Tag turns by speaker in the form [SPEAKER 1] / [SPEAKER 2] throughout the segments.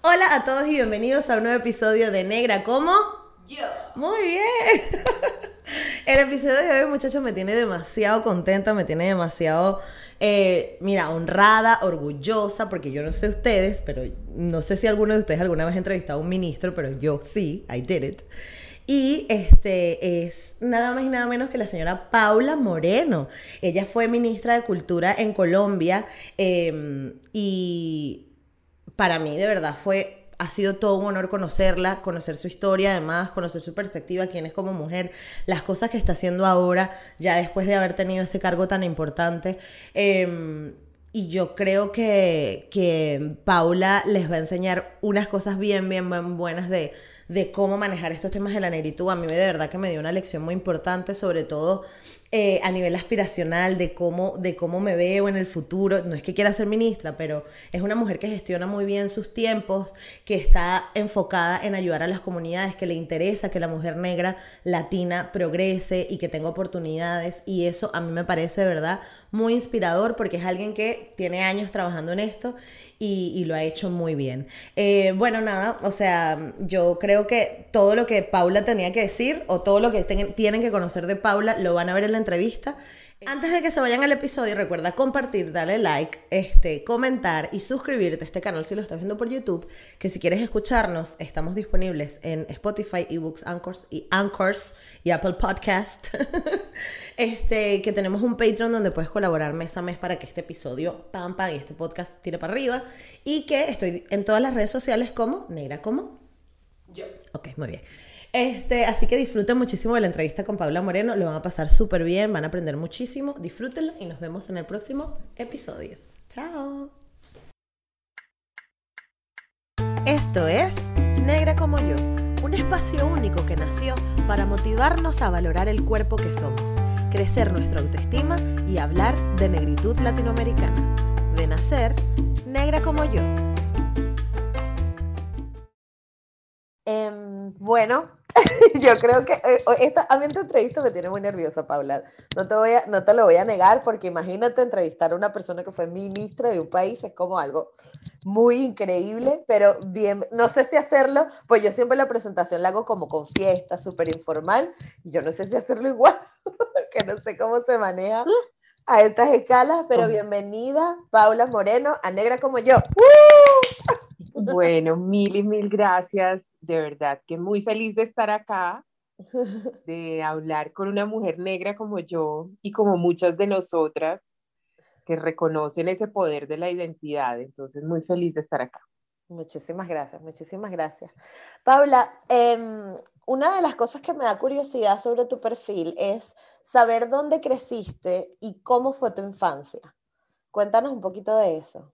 [SPEAKER 1] Hola a todos y bienvenidos a un nuevo episodio de Negra como
[SPEAKER 2] yo.
[SPEAKER 1] Muy bien. El episodio de hoy, muchachos, me tiene demasiado contenta, me tiene demasiado, eh, mira, honrada, orgullosa, porque yo no sé ustedes, pero no sé si alguno de ustedes alguna vez ha entrevistado a un ministro, pero yo sí, I did it. Y este es nada más y nada menos que la señora Paula Moreno. Ella fue ministra de Cultura en Colombia em, y para mí de verdad fue ha sido todo un honor conocerla, conocer su historia, además, conocer su perspectiva, quién es como mujer, las cosas que está haciendo ahora, ya después de haber tenido ese cargo tan importante. Em, y yo creo que, que Paula les va a enseñar unas cosas bien, bien, bien buenas de, de cómo manejar estos temas de la negritud. A mí de verdad que me dio una lección muy importante, sobre todo eh, a nivel aspiracional de cómo, de cómo me veo en el futuro. No es que quiera ser ministra, pero es una mujer que gestiona muy bien sus tiempos, que está enfocada en ayudar a las comunidades, que le interesa que la mujer negra latina progrese y que tenga oportunidades. Y eso a mí me parece verdad muy inspirador porque es alguien que tiene años trabajando en esto y, lo ha hecho muy bien. Eh, bueno, nada, o sea, yo creo que todo lo que Paula tenía que decir o todo lo que tienen que conocer de Paula lo van a ver en la entrevista. Antes de que se vayan al episodio, recuerda compartir, darle like, este, comentar y suscribirte a este canal si lo estás viendo por YouTube. Que si quieres escucharnos, estamos disponibles en Spotify, eBooks, Anchors y Anchors y Apple Podcast. este, que tenemos un Patreon donde puedes colaborar mes a mes para que este episodio pampa y este podcast tire para arriba. Y que estoy en todas las redes sociales como Negra como
[SPEAKER 2] yo.
[SPEAKER 1] Ok, muy bien. Este, así que disfruten muchísimo de la entrevista con Paula Moreno, lo van a pasar súper bien, van a aprender muchísimo, disfrútenlo y nos vemos en el próximo episodio. Chao. Esto es Negra como yo, un espacio único que nació para motivarnos a valorar el cuerpo que somos, crecer nuestra autoestima y hablar de negritud latinoamericana. De nacer, negra como yo. Em, bueno, yo creo que eh, esta, a mí esta entrevista me tiene muy nerviosa, Paula. No te, voy a, no te lo voy a negar porque imagínate entrevistar a una persona que fue ministra de un país, es como algo muy increíble, pero bien, no sé si hacerlo, pues yo siempre la presentación la hago como con fiesta, súper informal, y yo no sé si hacerlo igual, porque no sé cómo se maneja a estas escalas, pero bienvenida, Paula Moreno, a Negra como yo.
[SPEAKER 3] Bueno, mil y mil gracias. De verdad que muy feliz de estar acá, de hablar con una mujer negra como yo y como muchas de nosotras que reconocen ese poder de la identidad. Entonces, muy feliz de estar acá.
[SPEAKER 1] Muchísimas gracias, muchísimas gracias. Paula, em, una de las cosas que me da curiosidad sobre tu perfil es saber dónde creciste y cómo fue tu infancia. Cuéntanos un poquito de eso.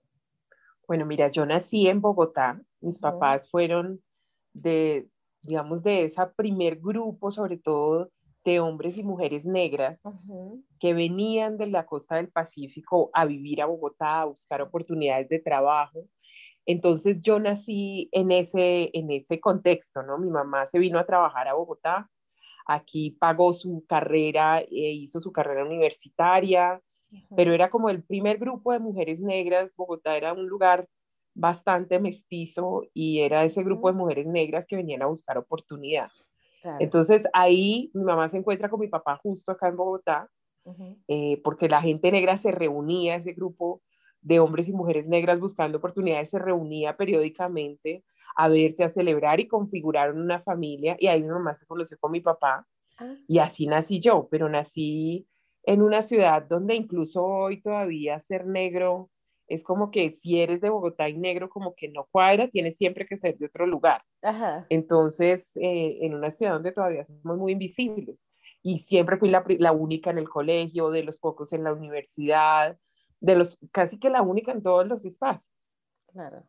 [SPEAKER 3] Bueno, mira, yo nací en Bogotá. Mis papás fueron de, digamos, de ese primer grupo, sobre todo de hombres y mujeres negras que venían de la costa del Pacífico a vivir a Bogotá, a buscar oportunidades de trabajo. Entonces yo nací en ese, en ese contexto, ¿no? Mi mamá se vino a trabajar a Bogotá, aquí pagó su carrera, e hizo su carrera universitaria, pero era como el primer grupo de mujeres negras. Bogotá era un lugar bastante mestizo y era ese grupo de mujeres negras que venían a buscar oportunidad. Entonces ahí mi mamá se encuentra con mi papá justo acá en Bogotá, eh, porque la gente negra se reunía, ese grupo de hombres y mujeres negras buscando oportunidades se reunía periódicamente a verse, a celebrar y configuraron una familia y ahí mi mamá se conoció con mi papá ah. y así nací yo, pero nací en una ciudad donde incluso hoy todavía ser negro es como que si eres de Bogotá y negro como que no cuadra, tienes siempre que ser de otro lugar. Entonces, eh, en una ciudad donde todavía somos muy invisibles y siempre fui la, la, única en el colegio, de los pocos en la universidad, de los casi que la única en todos los espacios.
[SPEAKER 1] Claro.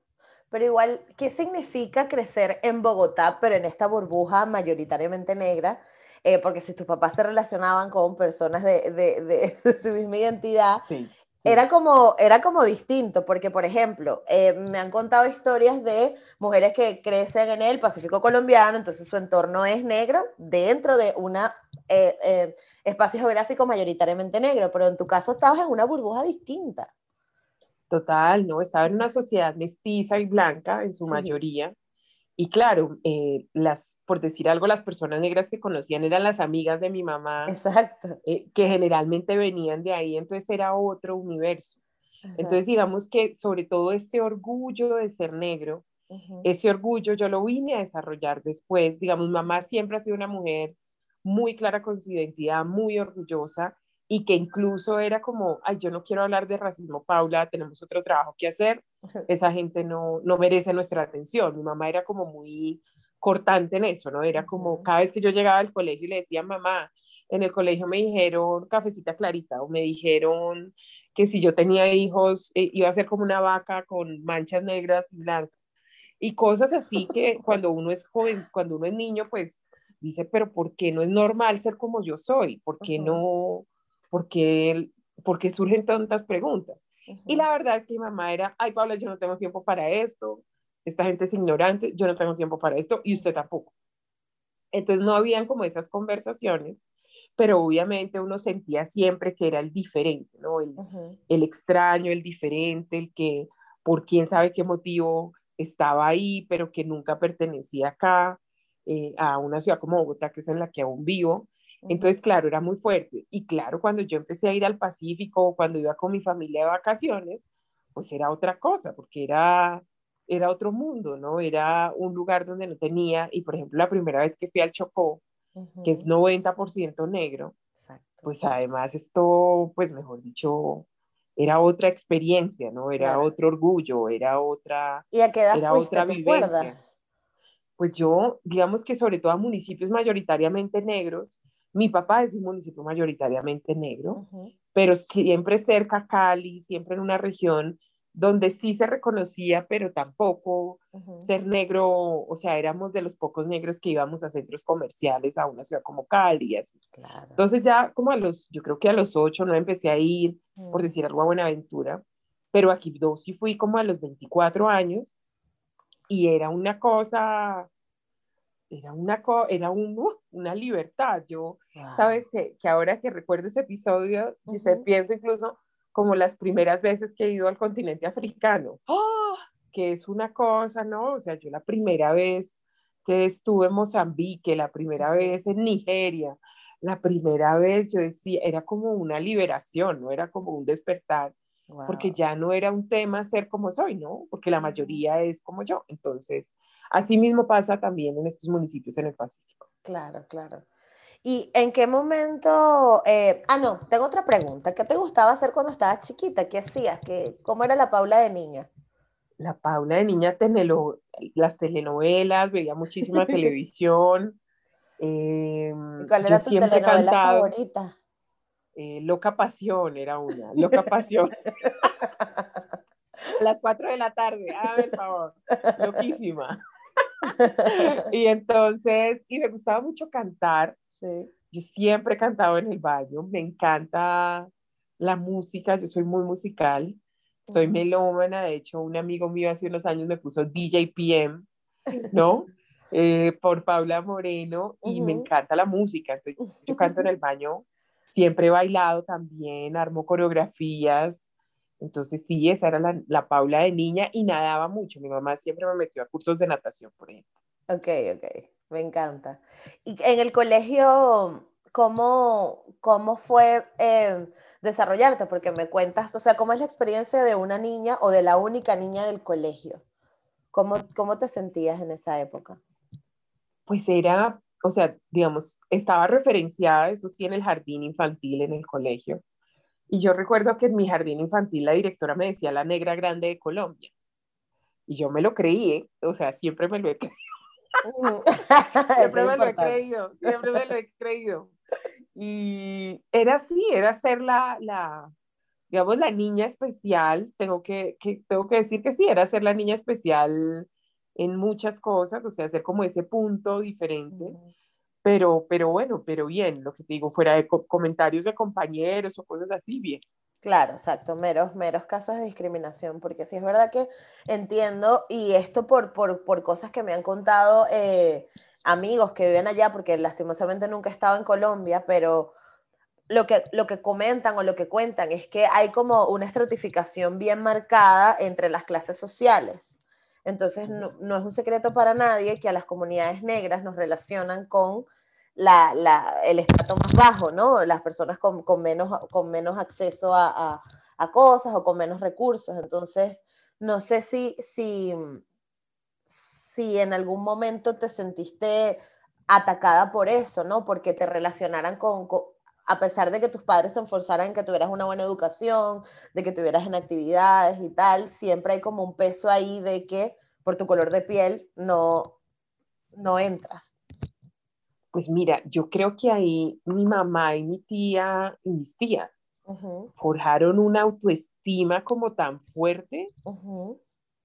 [SPEAKER 1] Pero igual, ¿qué significa crecer en Bogotá, pero en esta burbuja mayoritariamente negra? Eh, porque si tus papás se relacionaban con personas de, de, de, su misma identidad, Era, como, era como distinto, porque por ejemplo, eh, me han contado historias de mujeres que crecen en el Pacífico colombiano, entonces su entorno es negro, dentro de un eh, espacio geográfico mayoritariamente negro, pero en tu caso estabas en una burbuja distinta.
[SPEAKER 3] Total, ¿no? Estaba en una sociedad mestiza y blanca en su mayoría. Y claro, eh, las, por decir algo, las personas negras que conocían eran las amigas de mi mamá,
[SPEAKER 1] Exacto.
[SPEAKER 3] Eh, que generalmente venían de ahí, entonces era otro universo. Entonces, digamos que sobre todo este orgullo de ser negro, ese orgullo yo lo vine a desarrollar después. Digamos, mamá siempre ha sido una mujer muy clara con su identidad, muy orgullosa y que incluso era como, ay, yo no quiero hablar de racismo, Paula, tenemos otro trabajo que hacer, esa gente no, no merece nuestra atención. Mi mamá era como muy cortante en eso, ¿no? Era como cada vez que yo llegaba al colegio y le decía, mamá, en el colegio me dijeron cafecita clarita o me dijeron que si yo tenía hijos eh, iba a ser como una vaca con manchas negras y blancas y cosas así que cuando uno es joven, cuando uno es niño, pues dice, pero ¿por qué no es normal ser como yo soy? ¿Por qué no? ¿Por qué, surgen tantas preguntas? Y la verdad es que mi mamá era, ay, Paula, yo no tengo tiempo para esto, esta gente es ignorante, yo no tengo tiempo para esto y usted tampoco. Entonces no habían como esas conversaciones, pero obviamente uno sentía siempre que era el diferente, ¿no? El, el extraño, el diferente, el que por quién sabe qué motivo estaba ahí, pero que nunca pertenecía acá, eh, a una ciudad como Bogotá, que es en la que aún vivo. Entonces, claro, era muy fuerte. Y claro, cuando yo empecé a ir al Pacífico, cuando iba con mi familia de vacaciones, pues era otra cosa, porque era, era otro mundo, ¿no? Era un lugar donde no tenía, y por ejemplo, la primera vez que fui al Chocó, que es 90% negro, pues además esto, pues mejor dicho, era otra experiencia, ¿no? Era otro orgullo, era otra,
[SPEAKER 1] ¿Y a qué edad era otra vivencia.
[SPEAKER 3] Pues yo, digamos que sobre todo a municipios mayoritariamente negros, mi papá es un municipio mayoritariamente negro, pero siempre cerca a Cali, siempre en una región donde sí se reconocía, pero tampoco ser negro, o sea, éramos de los pocos negros que íbamos a centros comerciales a una ciudad como Cali así. Entonces ya como a los, yo creo que a los ocho no empecé a ir, por decir algo a Buenaventura, pero aquí dos sí fui como a los 24 años y era una cosa, era una, era un, uh, una libertad. Yo, sabes que, que ahora que recuerdo ese episodio, uh se pienso incluso como las primeras veces que he ido al continente africano, ¡Ah! que es una cosa, ¿no? O sea, yo la primera vez que estuve en Mozambique, la primera vez en Nigeria, la primera vez yo decía, era como una liberación, no era como un despertar, porque ya no era un tema ser como soy, ¿no? Porque la mayoría es como yo. Entonces, así mismo pasa también en estos municipios en el Pacífico.
[SPEAKER 1] Claro, claro. ¿Y en qué momento? Eh, ah, no, tengo otra pregunta. ¿Qué te gustaba hacer cuando estabas chiquita? ¿Qué hacías? ¿Qué, ¿Cómo era la Paula de niña?
[SPEAKER 3] La Paula de niña, tenelo, las telenovelas, veía muchísima televisión.
[SPEAKER 1] Eh, ¿Cuál era tu telenovela favorita?
[SPEAKER 3] Eh, Loca Pasión era una, Loca Pasión. A las 4 de la tarde, a ver, por favor, loquísima. y entonces, y me gustaba mucho cantar. Yo siempre he cantado en el baño, me encanta la música, yo soy muy musical, soy melómana, de hecho un amigo mío hace unos años me puso DJ PM, ¿no? Eh, por Paula Moreno y me encanta la música, entonces yo canto en el baño, siempre he bailado también, armo coreografías, entonces sí, esa era la, la Paula de niña y nadaba mucho, mi mamá siempre me metió a cursos de natación, por ejemplo.
[SPEAKER 1] Ok, ok. Me encanta. Y en el colegio, ¿cómo, cómo fue eh, desarrollarte? Porque me cuentas, o sea, ¿cómo es la experiencia de una niña o de la única niña del colegio? ¿Cómo, cómo te sentías en esa época?
[SPEAKER 3] Pues era, o sea, digamos, estaba referenciada, eso sí, en el jardín infantil en el colegio. Y yo recuerdo que en mi jardín infantil la directora me decía la negra grande de Colombia. Y yo me lo creí, ¿eh? o sea, siempre me lo he creído. siempre me lo he creído, siempre me lo he creído. Y era así, era ser la, la, digamos, la niña especial. Tengo que, que, tengo que decir que sí, era ser la niña especial en muchas cosas, o sea, ser como ese punto diferente. Pero, pero bueno, pero bien, lo que te digo, fuera de comentarios de compañeros o cosas así, bien.
[SPEAKER 1] Claro, exacto, meros, meros casos de discriminación, porque sí es verdad que entiendo, y esto por, por, por cosas que me han contado eh, amigos que viven allá, porque lastimosamente nunca he estado en Colombia, pero lo que, lo que comentan o lo que cuentan es que hay como una estratificación bien marcada entre las clases sociales. Entonces, no, es un secreto para nadie que a las comunidades negras nos relacionan con la, el estrato más bajo, ¿no? Las personas con, menos, con menos acceso a, a, cosas o con menos recursos. Entonces, no sé si, si, si en algún momento te sentiste atacada por eso, ¿no? Porque te relacionaran con, a pesar de que tus padres se esforzaran en que tuvieras una buena educación, de que tuvieras en actividades y tal, siempre hay como un peso ahí de que por tu color de piel no, no entras.
[SPEAKER 3] Pues mira, yo creo que ahí mi mamá y mi tía y mis tías forjaron una autoestima como tan fuerte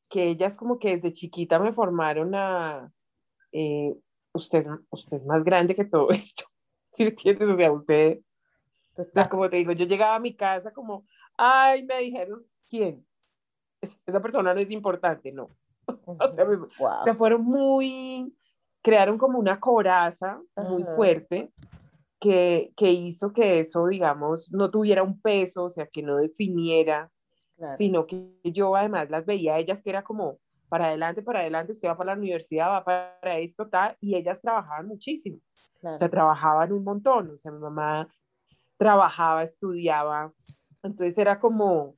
[SPEAKER 3] que ellas como que desde chiquita me formaron a, eh, usted, usted es más grande que todo esto, ¿sí entiendes? O sea, usted, sea, como te digo, yo llegaba a mi casa como, ay, me dijeron, ¿quién? esa persona no es importante, no. o, sea, o, sea, fueron muy, crearon como una coraza muy fuerte que, que, hizo que eso, digamos, no tuviera un peso, o sea, que no definiera, sino que yo además las veía a ellas que era como, para adelante, para adelante, usted va para la universidad, va para esto, tal, y ellas trabajaban muchísimo. O sea, trabajaban un montón. O sea, mi mamá trabajaba, estudiaba. Entonces era como,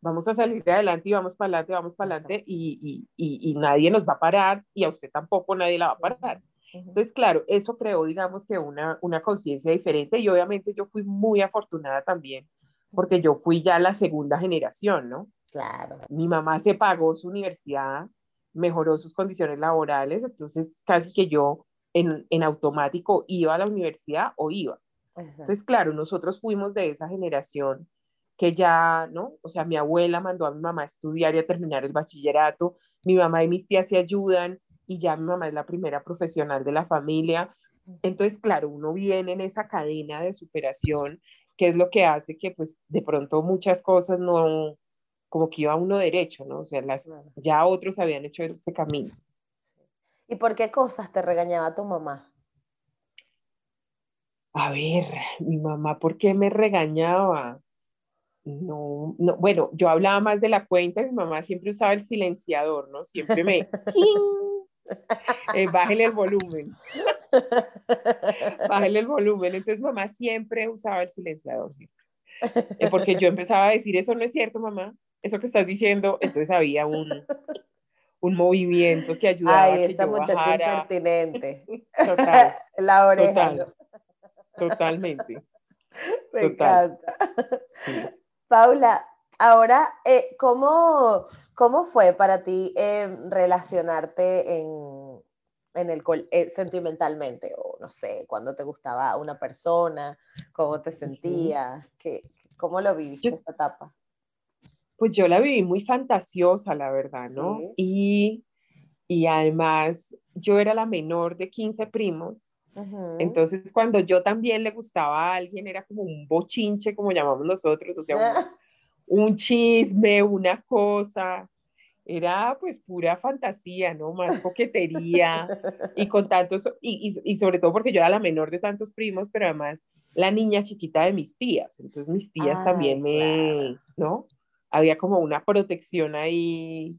[SPEAKER 3] vamos a salir adelante y vamos para adelante, vamos para adelante, y, y, y, nadie nos va a parar, y a usted tampoco nadie la va a parar. Entonces, claro, eso creó, digamos que una, una conciencia diferente, y obviamente yo fui muy afortunada también, porque yo fui ya la segunda generación, ¿no?
[SPEAKER 1] Claro.
[SPEAKER 3] Mi mamá se pagó su universidad, mejoró sus condiciones laborales, entonces casi que yo en, en automático iba a la universidad o iba. Entonces, claro, nosotros fuimos de esa generación que ya, ¿no? O sea, mi abuela mandó a mi mamá a estudiar y a terminar el bachillerato, mi mamá y mis tías se ayudan y ya mi mamá es la primera profesional de la familia. Entonces, claro, uno viene en esa cadena de superación, que es lo que hace que pues de pronto muchas cosas no, como que iba uno derecho, ¿no? O sea, las, ya otros habían hecho ese camino.
[SPEAKER 1] ¿Y por qué cosas te regañaba tu mamá?
[SPEAKER 3] A ver, mi mamá, ¿por qué me regañaba? No, no, bueno, yo hablaba más de la cuenta, mi mamá siempre usaba el silenciador, ¿no? Siempre me... eh, bájele el volumen. bájele el volumen. Entonces mamá siempre usaba el silenciador, eh, porque yo empezaba a decir, eso no es cierto, mamá eso que estás diciendo, entonces había un, un movimiento que ayudaba
[SPEAKER 1] Ay,
[SPEAKER 3] a que yo
[SPEAKER 1] muchacha bajara. impertinente. Total. La oreja.
[SPEAKER 3] Totalmente.
[SPEAKER 1] Me encanta. Paula, ahora, eh, ¿cómo, ¿cómo fue para ti eh, relacionarte en, en el eh, sentimentalmente? O no sé, cuando te gustaba una persona, cómo te sentías, ¿Qué, ¿cómo lo viviste esta etapa?
[SPEAKER 3] pues yo la viví muy fantasiosa, la verdad, ¿no? Y, y además yo era la menor de 15 primos. Entonces, cuando yo también le gustaba a alguien, era como un bochinche, como llamamos nosotros, o sea, un, chisme, una cosa. Era pues pura fantasía, ¿no? Más coquetería y con tantos, y, y, y sobre todo porque yo era la menor de tantos primos, pero además la niña chiquita de mis tías. Entonces mis tías también me, ¿no? había como una protección ahí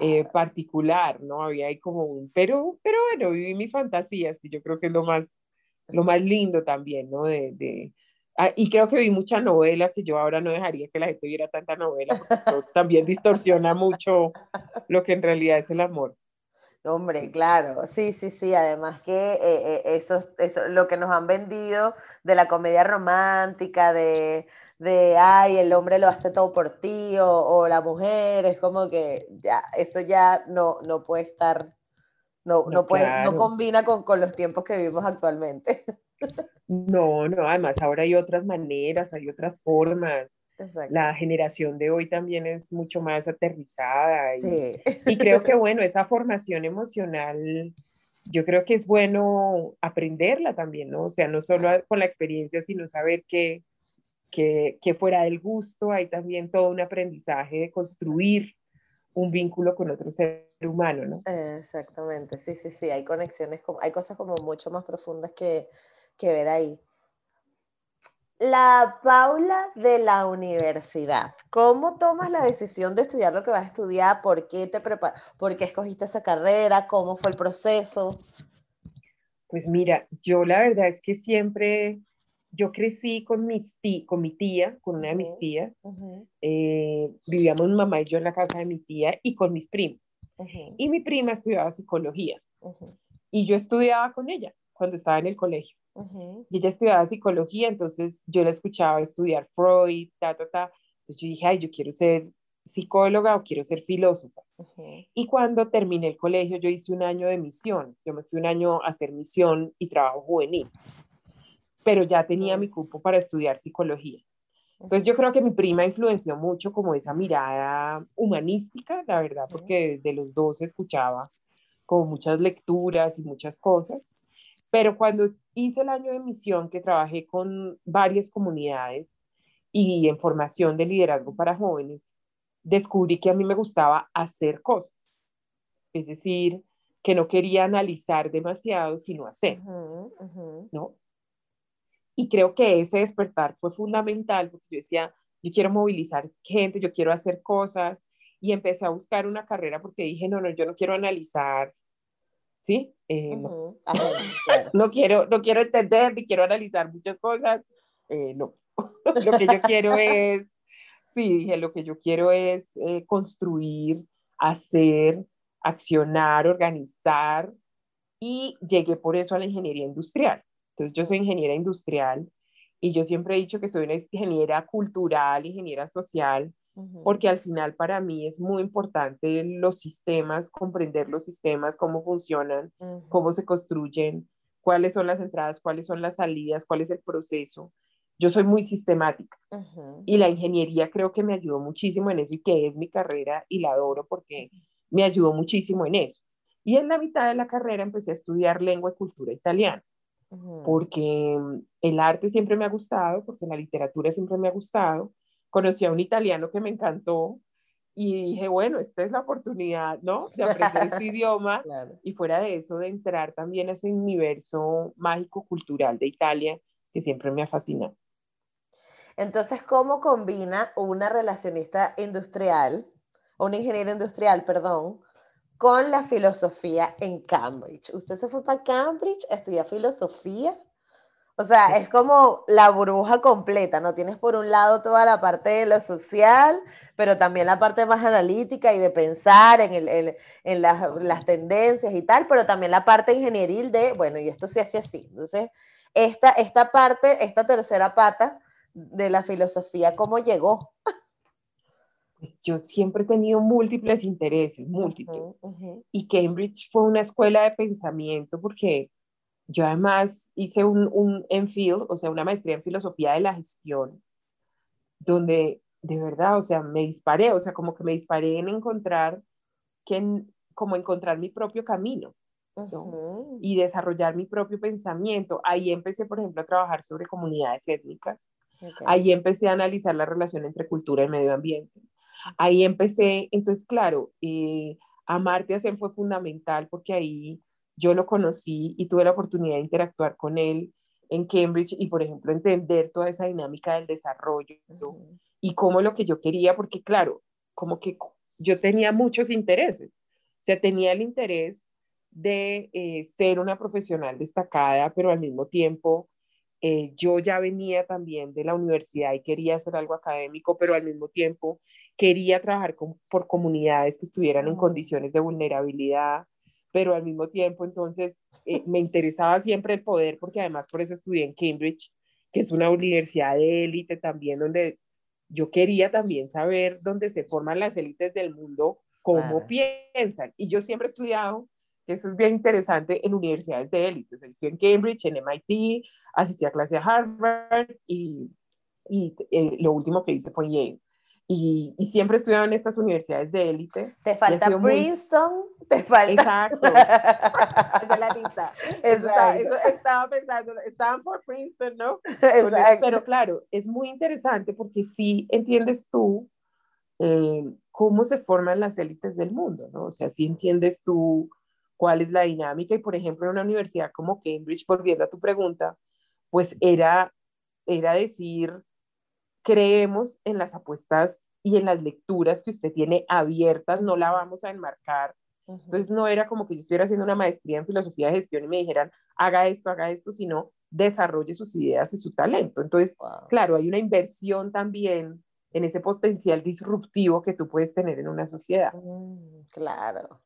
[SPEAKER 3] eh, particular, ¿no? Había ahí como un, pero, pero bueno, viví mis fantasías, y yo creo que es lo más, lo más lindo también, ¿no? De, de ah, y creo que vi mucha novela, que yo ahora no dejaría que la gente viera tanta novela, porque eso también distorsiona mucho lo que en realidad es el amor.
[SPEAKER 1] Hombre, claro, sí, sí, sí, además que eh, eh, eso, eso, lo que nos han vendido de la comedia romántica, de, de, ay, el hombre lo hace todo por ti o, la mujer, es como que ya, eso ya no, no puede estar, no, no, puede, no combina con, con, los tiempos que vivimos actualmente.
[SPEAKER 3] No, no, además ahora hay otras maneras, hay otras formas. La generación de hoy también es mucho más aterrizada y, y creo que bueno, esa formación emocional yo creo que es bueno aprenderla también, ¿no? O sea, no solo con la experiencia, sino saber que, que, que, fuera del gusto hay también todo un aprendizaje de construir un vínculo con otro ser humano, ¿no?
[SPEAKER 1] Exactamente, sí, sí, sí, hay conexiones, hay cosas como mucho más profundas que, que ver ahí. la Paula de la universidad. ¿Cómo tomas la decisión de estudiar lo que vas a estudiar? ¿Por qué te preparas? ¿Por qué escogiste esa carrera? ¿Cómo fue el proceso?
[SPEAKER 3] Pues mira, yo la verdad es que siempre, yo crecí con, mis con mi tía, con una de mis tías. Eh, vivíamos mamá y yo en la casa de mi tía y con mis primos. Y mi prima estudiaba psicología. Y yo estudiaba con ella cuando estaba en el colegio. Y ella estudiaba psicología, entonces yo la escuchaba estudiar Freud, ta, ta, ta. Entonces yo dije, ay, yo quiero ser psicóloga o quiero ser filósofa. Y cuando terminé el colegio, yo hice un año de misión. Yo me fui un año a hacer misión y trabajo juvenil. Pero ya tenía mi cupo para estudiar psicología. Entonces yo creo que mi prima influenció mucho como esa mirada humanística, la verdad, porque de los dos escuchaba como muchas lecturas y muchas cosas. Pero cuando hice el año de misión, que trabajé con varias comunidades y en formación de liderazgo para jóvenes, descubrí que a mí me gustaba hacer cosas. Es decir, que no quería analizar demasiado, sino hacer. ¿no? Y creo que ese despertar fue fundamental porque yo decía, yo quiero movilizar gente, yo quiero hacer cosas. Y empecé a buscar una carrera porque dije, no, no, yo no quiero analizar ¿sí? Eh, no. quiero, no quiero entender ni quiero analizar muchas cosas. Eh, no, lo que yo quiero es, sí, dije, lo que yo quiero es eh, construir, hacer, accionar, organizar y llegué por eso a la ingeniería industrial. Entonces yo soy ingeniera industrial y yo siempre he dicho que soy una ingeniera cultural, ingeniera social, porque al final para mí es muy importante los sistemas, comprender los sistemas, cómo funcionan, cómo se construyen, cuáles son las entradas, cuáles son las salidas, cuál es el proceso. Yo soy muy sistemática y la ingeniería creo que me ayudó muchísimo en eso y que es mi carrera y la adoro porque me ayudó muchísimo en eso. Y en la mitad de la carrera empecé a estudiar lengua y cultura italiana porque el arte siempre me ha gustado, porque la literatura siempre me ha gustado conocí a un italiano que me encantó y dije, bueno, esta es la oportunidad, ¿no? De aprender este idioma y fuera de eso, de entrar también a ese universo mágico cultural de Italia que siempre me ha fascinado.
[SPEAKER 1] Entonces, ¿cómo combina una relacionista industrial, o una ingeniera industrial, perdón, con la filosofía en Cambridge? Usted se fue para Cambridge a estudiar filosofía o sea, es como la burbuja completa, ¿no? Tienes por un lado toda la parte de lo social, pero también la parte más analítica y de pensar en, el, en las, tendencias y tal, pero también la parte ingenieril de, bueno, y esto se hace así. Entonces, esta, esta parte, esta tercera pata de la filosofía, ¿cómo llegó?
[SPEAKER 3] Pues yo siempre he tenido múltiples intereses, múltiples. Y Cambridge fue una escuela de pensamiento porque yo además hice un, un MPhil, o sea, una maestría en filosofía de la gestión, donde de verdad, o sea, me disparé, o sea, como que me disparé en encontrar, que, como encontrar mi propio camino. y desarrollar mi propio pensamiento. Ahí empecé, por ejemplo, a trabajar sobre comunidades étnicas. Ahí empecé a analizar la relación entre cultura y medio ambiente. Ahí empecé, entonces, claro, eh, Amartya Sen fue fundamental porque ahí yo lo conocí y tuve la oportunidad de interactuar con él en Cambridge y, por ejemplo, entender toda esa dinámica del desarrollo y cómo lo que yo quería, porque claro, como que yo tenía muchos intereses, o sea, tenía el interés de eh, ser una profesional destacada, pero al mismo tiempo eh, yo ya venía también de la universidad y quería hacer algo académico, pero al mismo tiempo quería trabajar por comunidades que estuvieran en condiciones de vulnerabilidad, pero al mismo tiempo entonces eh, me interesaba siempre el poder porque además por eso estudié en Cambridge, que es una universidad de élite también donde yo quería también saber dónde se forman las élites del mundo, cómo piensan. Y yo siempre he estudiado, que eso es bien interesante, en universidades de élite. O sea, estudié en Cambridge, en MIT, asistí a clase a Harvard y, y eh, lo último que hice fue Yale y, y siempre estudiado en estas universidades de élite.
[SPEAKER 1] Te falta Princeton, te falta...
[SPEAKER 3] Exacto. Esa es la lista. Eso, eso, estaba pensando, estaban por Princeton, ¿no? Exacto. Pero claro, es muy interesante porque sí entiendes tú eh, cómo se forman las élites del mundo, ¿no? O sea, sí entiendes tú cuál es la dinámica y, por ejemplo, en una universidad como Cambridge, volviendo a tu pregunta, pues era era decir, creemos en las apuestas y en las lecturas que usted tiene abiertas, no la vamos a enmarcar. Entonces no era como que yo estuviera haciendo una maestría en filosofía de gestión y me dijeran, haga esto, haga esto, sino desarrolle sus ideas y su talento. Entonces, claro, hay una inversión también en ese potencial disruptivo que tú puedes tener en una sociedad.
[SPEAKER 1] Mm, claro.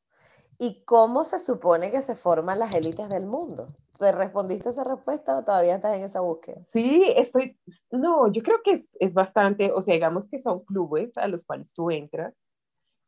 [SPEAKER 1] ¿Y cómo se supone que se forman las élites del mundo? ¿Te respondiste esa respuesta o todavía estás en esa búsqueda?
[SPEAKER 3] Sí, estoy, no, yo creo que es, es bastante, o sea, digamos que son clubes a los cuales tú entras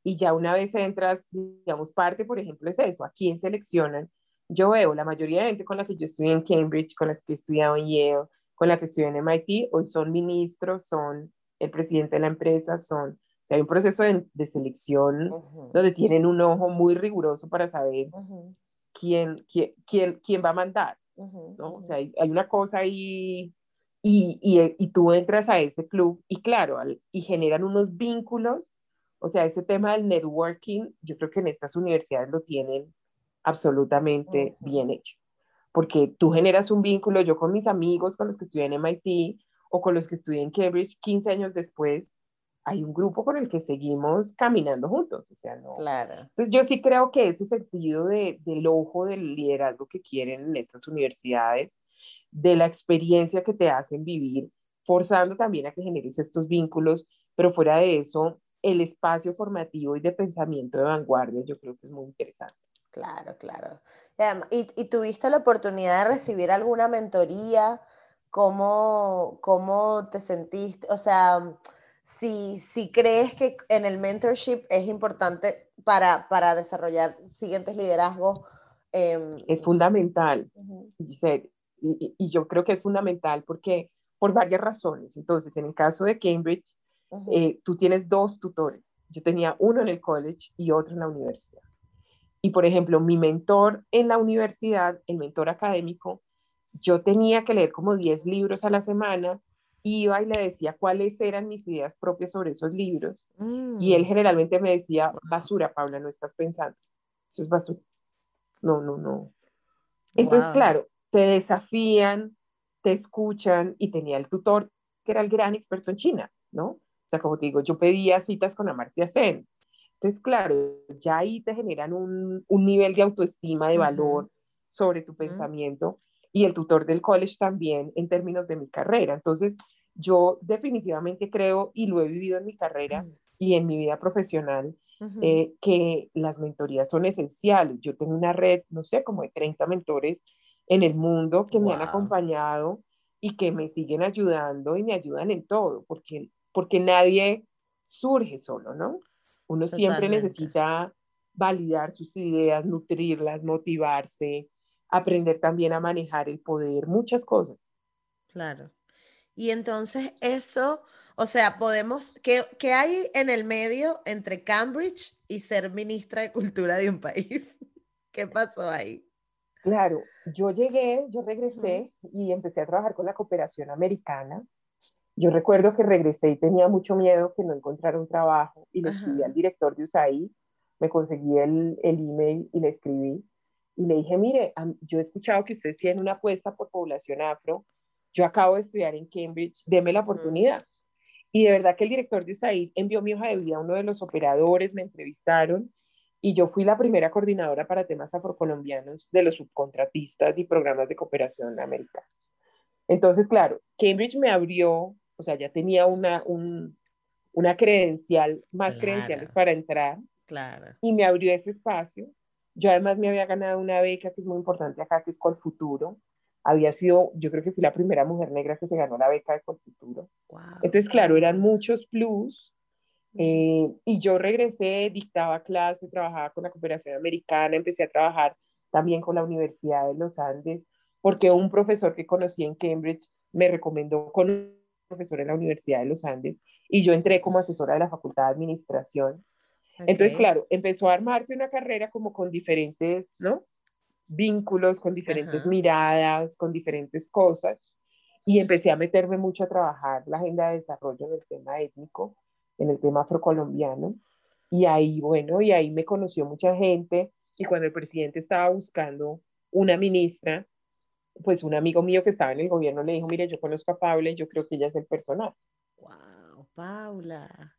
[SPEAKER 3] y ya una vez entras, digamos, parte, por ejemplo, es eso, a quién seleccionan. Yo veo la mayoría de gente con la que yo estudié en Cambridge, con las que he estudiado en Yale, con la que estudié en MIT, hoy son ministros, son el presidente de la empresa, son, o sea, hay un proceso de, de selección donde tienen un ojo muy riguroso para saber quién, quién, quién, quién va a mandar, ¿no? O sea, hay, hay, una cosa ahí y, y, y, tú entras a ese club y claro, y generan unos vínculos, o sea, ese tema del networking, yo creo que en estas universidades lo tienen absolutamente bien hecho, porque tú generas un vínculo, yo con mis amigos, con los que estudié en MIT o con los que estudié en Cambridge 15 años después, hay un grupo con el que seguimos caminando juntos, o sea, no.
[SPEAKER 1] Claro.
[SPEAKER 3] Entonces yo sí creo que ese sentido de, del ojo del liderazgo que quieren en estas universidades, de la experiencia que te hacen vivir, forzando también a que generes estos vínculos, pero fuera de eso, el espacio formativo y de pensamiento de vanguardia, yo creo que es muy interesante.
[SPEAKER 1] Claro, claro. ¿Y, y tuviste la oportunidad de recibir alguna mentoría? ¿Cómo, cómo te sentiste? O sea, si, si crees que en el mentorship es importante para, para desarrollar siguientes liderazgos.
[SPEAKER 3] Em, es fundamental, y, y, yo creo que es fundamental porque por varias razones. Entonces, en el caso de Cambridge, eh, tú tienes dos tutores. Yo tenía uno en el college y otro en la universidad. Y, por ejemplo, mi mentor en la universidad, el mentor académico, yo tenía que leer como 10 libros a la semana iba y le decía cuáles eran mis ideas propias sobre esos libros. Y él mm. generalmente me decía, basura, Paula, no estás pensando. Eso es basura. No, no, no. Entonces, claro, te desafían, te escuchan y tenía el tutor que era el gran experto en China, ¿no? O sea, como te digo, yo pedía citas con Amartya Sen. Entonces, claro, ya ahí te generan un, un nivel de autoestima, de valor sobre tu pensamiento y el tutor del college también en términos de mi carrera. Entonces, yo definitivamente creo, y lo he vivido en mi carrera y en mi vida profesional, eh, que las mentorías son esenciales. Yo tengo una red, no sé, como de 30 mentores en el mundo que me han acompañado y que me siguen ayudando y me ayudan en todo, porque, porque nadie surge solo, ¿no? Uno siempre necesita validar sus ideas, nutrirlas, motivarse, aprender también a manejar el poder, muchas cosas.
[SPEAKER 1] Claro. Y entonces eso, o sea, podemos, ¿qué, ¿qué, hay en el medio entre Cambridge y ser ministra de Cultura de un país? ¿Qué pasó ahí?
[SPEAKER 3] Claro, yo llegué, yo regresé y empecé a trabajar con la cooperación americana. Yo recuerdo que regresé y tenía mucho miedo que no encontrara un trabajo y le escribí al director de USAID, me conseguí el, el email y le escribí y le dije, mire, yo he escuchado que ustedes tienen una apuesta por población afro, yo acabo de estudiar en Cambridge, deme la oportunidad. Y de verdad que el director de USAID envió mi hoja de vida a uno de los operadores, me entrevistaron y yo fui la primera coordinadora para temas afrocolombianos de los subcontratistas y programas de cooperación americana. Entonces, claro, Cambridge me abrió, o sea, ya tenía una, una credencial, más credenciales para entrar.
[SPEAKER 1] Claro.
[SPEAKER 3] Y me abrió ese espacio yo además me había ganado una beca que es muy importante acá, que es Colfuturo. Había sido, yo creo que fui la primera mujer negra que se ganó la beca de Colfuturo. Entonces, claro, eran muchos plus. Eh, y yo regresé, dictaba clase, trabajaba con la cooperación americana, empecé a trabajar también con la Universidad de los Andes, porque un profesor que conocí en Cambridge me recomendó con un profesor en la Universidad de los Andes y yo entré como asesora de la Facultad de Administración entonces, claro, empezó a armarse una carrera como con diferentes, ¿no? Vínculos, con diferentes miradas, con diferentes cosas. Y empecé a meterme mucho a trabajar la agenda de desarrollo en el tema étnico, en el tema afrocolombiano. Y ahí, bueno, y ahí me conoció mucha gente. Y cuando el presidente estaba buscando una ministra, pues un amigo mío que estaba en el gobierno le dijo, mire, yo conozco a Paula y yo creo que ella es el personal.
[SPEAKER 1] Wow, Paula.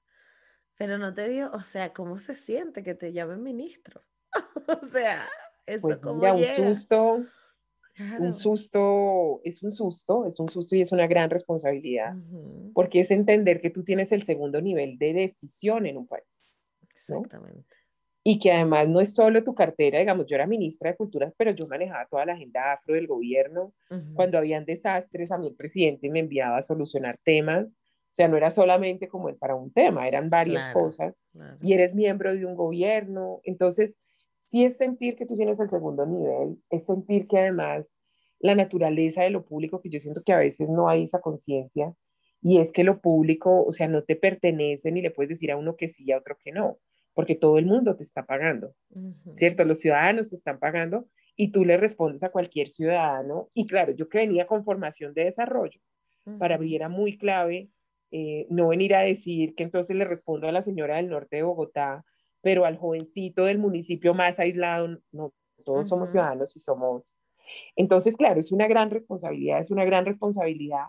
[SPEAKER 1] Pero no te digo, o sea, ¿cómo se siente que te llamen ministro? o sea, eso
[SPEAKER 3] pues
[SPEAKER 1] como
[SPEAKER 3] un susto, un susto, es un susto, es un susto y es una gran responsabilidad, porque es entender que tú tienes el segundo nivel de decisión en un país. Exactamente. Y que además no es solo tu cartera, digamos, yo era ministra de Cultura, pero yo manejaba toda la agenda afro del gobierno. Cuando habían desastres, a mí el presidente me enviaba a solucionar temas. O sea, no era solamente como el para un tema, eran varias cosas. Y eres miembro de un gobierno. Entonces, sí es sentir que tú tienes el segundo nivel, es sentir que además la naturaleza de lo público, que yo siento que a veces no hay esa conciencia, y es que lo público, o sea, no te pertenece ni le puedes decir a uno que sí y a otro que no, porque todo el mundo te está pagando, ¿cierto? Los ciudadanos te están pagando y tú le respondes a cualquier ciudadano. Y claro, yo que venía con formación de desarrollo, para mí era muy clave eh, no venir a decir que entonces le respondo a la señora del norte de Bogotá pero al jovencito del municipio más aislado, no, todos somos ciudadanos y somos. Entonces, claro, es una gran responsabilidad, es una gran responsabilidad,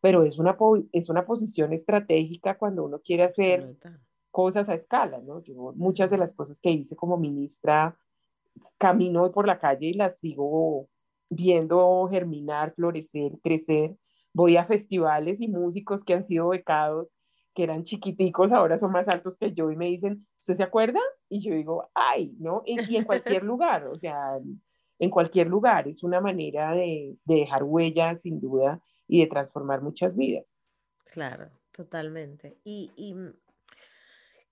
[SPEAKER 3] pero es una, es una posición estratégica cuando uno quiere hacer cosas a escala, ¿no? Yo muchas de las cosas que hice como ministra, camino por la calle y las sigo viendo germinar, florecer, crecer. Voy a festivales y músicos que han sido becados que eran chiquiticos, ahora son más altos que yo y me dicen, ¿usted se acuerda? Y yo digo, ay, ¿no? Y, en cualquier lugar, o sea, en cualquier lugar, es una manera de, dejar huellas, sin duda, y de transformar muchas vidas.
[SPEAKER 1] Claro, totalmente. Y, y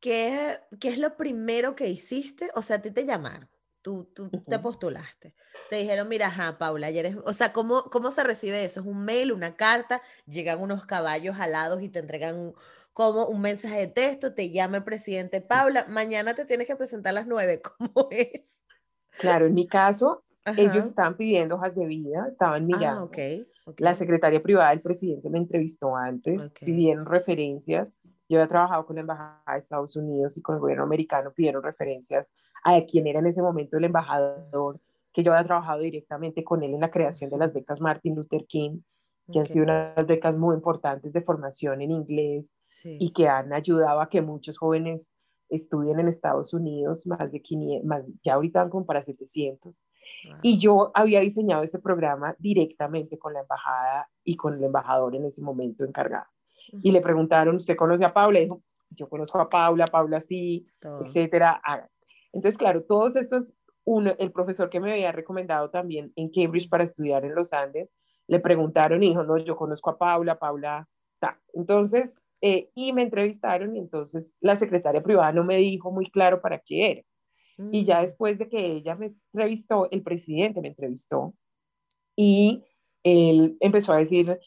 [SPEAKER 1] ¿qué, ¿qué, es lo primero que hiciste? O sea, a ti te llamaron, tú, tú te postulaste. Te dijeron, mira, ajá, Paula, ayer o sea, ¿cómo, ¿cómo se recibe eso? ¿Es un mail, una carta? Llegan unos caballos alados y te entregan como un mensaje de texto, te llama el presidente Paula, mañana te tienes que presentar a las nueve, ¿cómo es?
[SPEAKER 3] Claro, en mi caso, ellos estaban pidiendo hojas de vida, estaban ah, mirando. Ah, okay, La secretaria privada del presidente me entrevistó antes, pidieron referencias. Yo había trabajado con la Embajada de Estados Unidos y con el gobierno americano, pidieron referencias a quien era en ese momento el embajador, que yo había trabajado directamente con él en la creación de las becas Martin Luther King que han sido unas becas muy importantes de formación en inglés y que han ayudado a que muchos jóvenes estudien en Estados Unidos, más de 500, más, ya ahorita van como para 700. Y yo había diseñado ese programa directamente con la embajada y con el embajador en ese momento encargado. Y le preguntaron, ¿usted conoce a Paula? Y dijo, yo conozco a Paula, Paula sí, etcétera. Entonces, claro, todos esos, uno, el profesor que me había recomendado también en Cambridge para estudiar en los Andes, le preguntaron y dijo, no, yo conozco a Paula, Paula, ta. Entonces, eh, y me entrevistaron y entonces la secretaria privada no me dijo muy claro para qué era. Y ya mm. después de que ella me entrevistó, el presidente me entrevistó y él empezó a decir,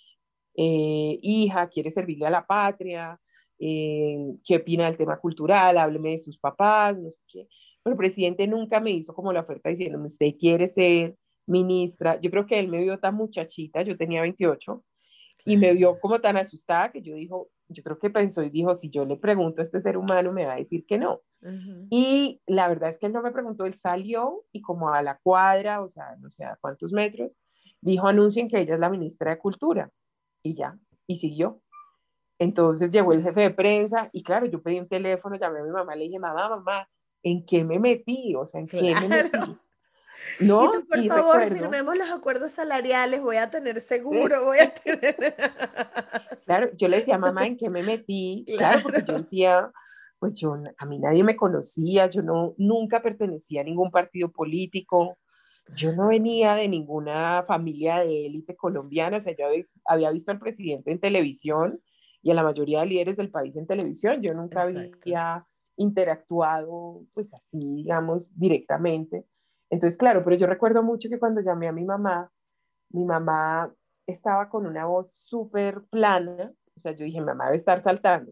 [SPEAKER 3] eh, hija, quiere servirle a la patria, eh, qué opina del tema cultural, hábleme de sus papás, no sé qué. Pero el presidente nunca me hizo como la oferta diciendo, usted quiere ser ministra. Yo creo que él me vio tan muchachita, yo tenía 28, y me vio como tan asustada que yo dijo, yo creo que pensó y dijo, si yo le pregunto a este ser humano, me va a decir que no. Y la verdad es que él no me preguntó, él salió y como a la cuadra, o sea, no sé a cuántos metros, dijo, anuncien que ella es la ministra de Cultura. Y ya, y siguió. Entonces llegó el jefe de prensa y claro, yo pedí un teléfono, llamé a mi mamá, le dije, mamá, mamá, ¿en qué me metí? O sea, ¿en qué me metí?
[SPEAKER 1] ¿No? Y tú, por favor, firmemos los acuerdos salariales, voy a tener seguro, voy a tener...
[SPEAKER 3] Claro, yo le decía, mamá, ¿en qué me metí? Claro, porque yo decía, pues yo, a mí nadie me conocía, yo no, nunca pertenecía a ningún partido político, yo no venía de ninguna familia de élite colombiana, o sea, yo había visto al presidente en televisión y a la mayoría de líderes del país en televisión, yo nunca había interactuado, pues así, digamos, directamente. Entonces, claro, pero yo recuerdo mucho que cuando llamé a mi mamá, mi mamá estaba con una voz súper plana, o sea, yo dije, mamá debe estar saltando.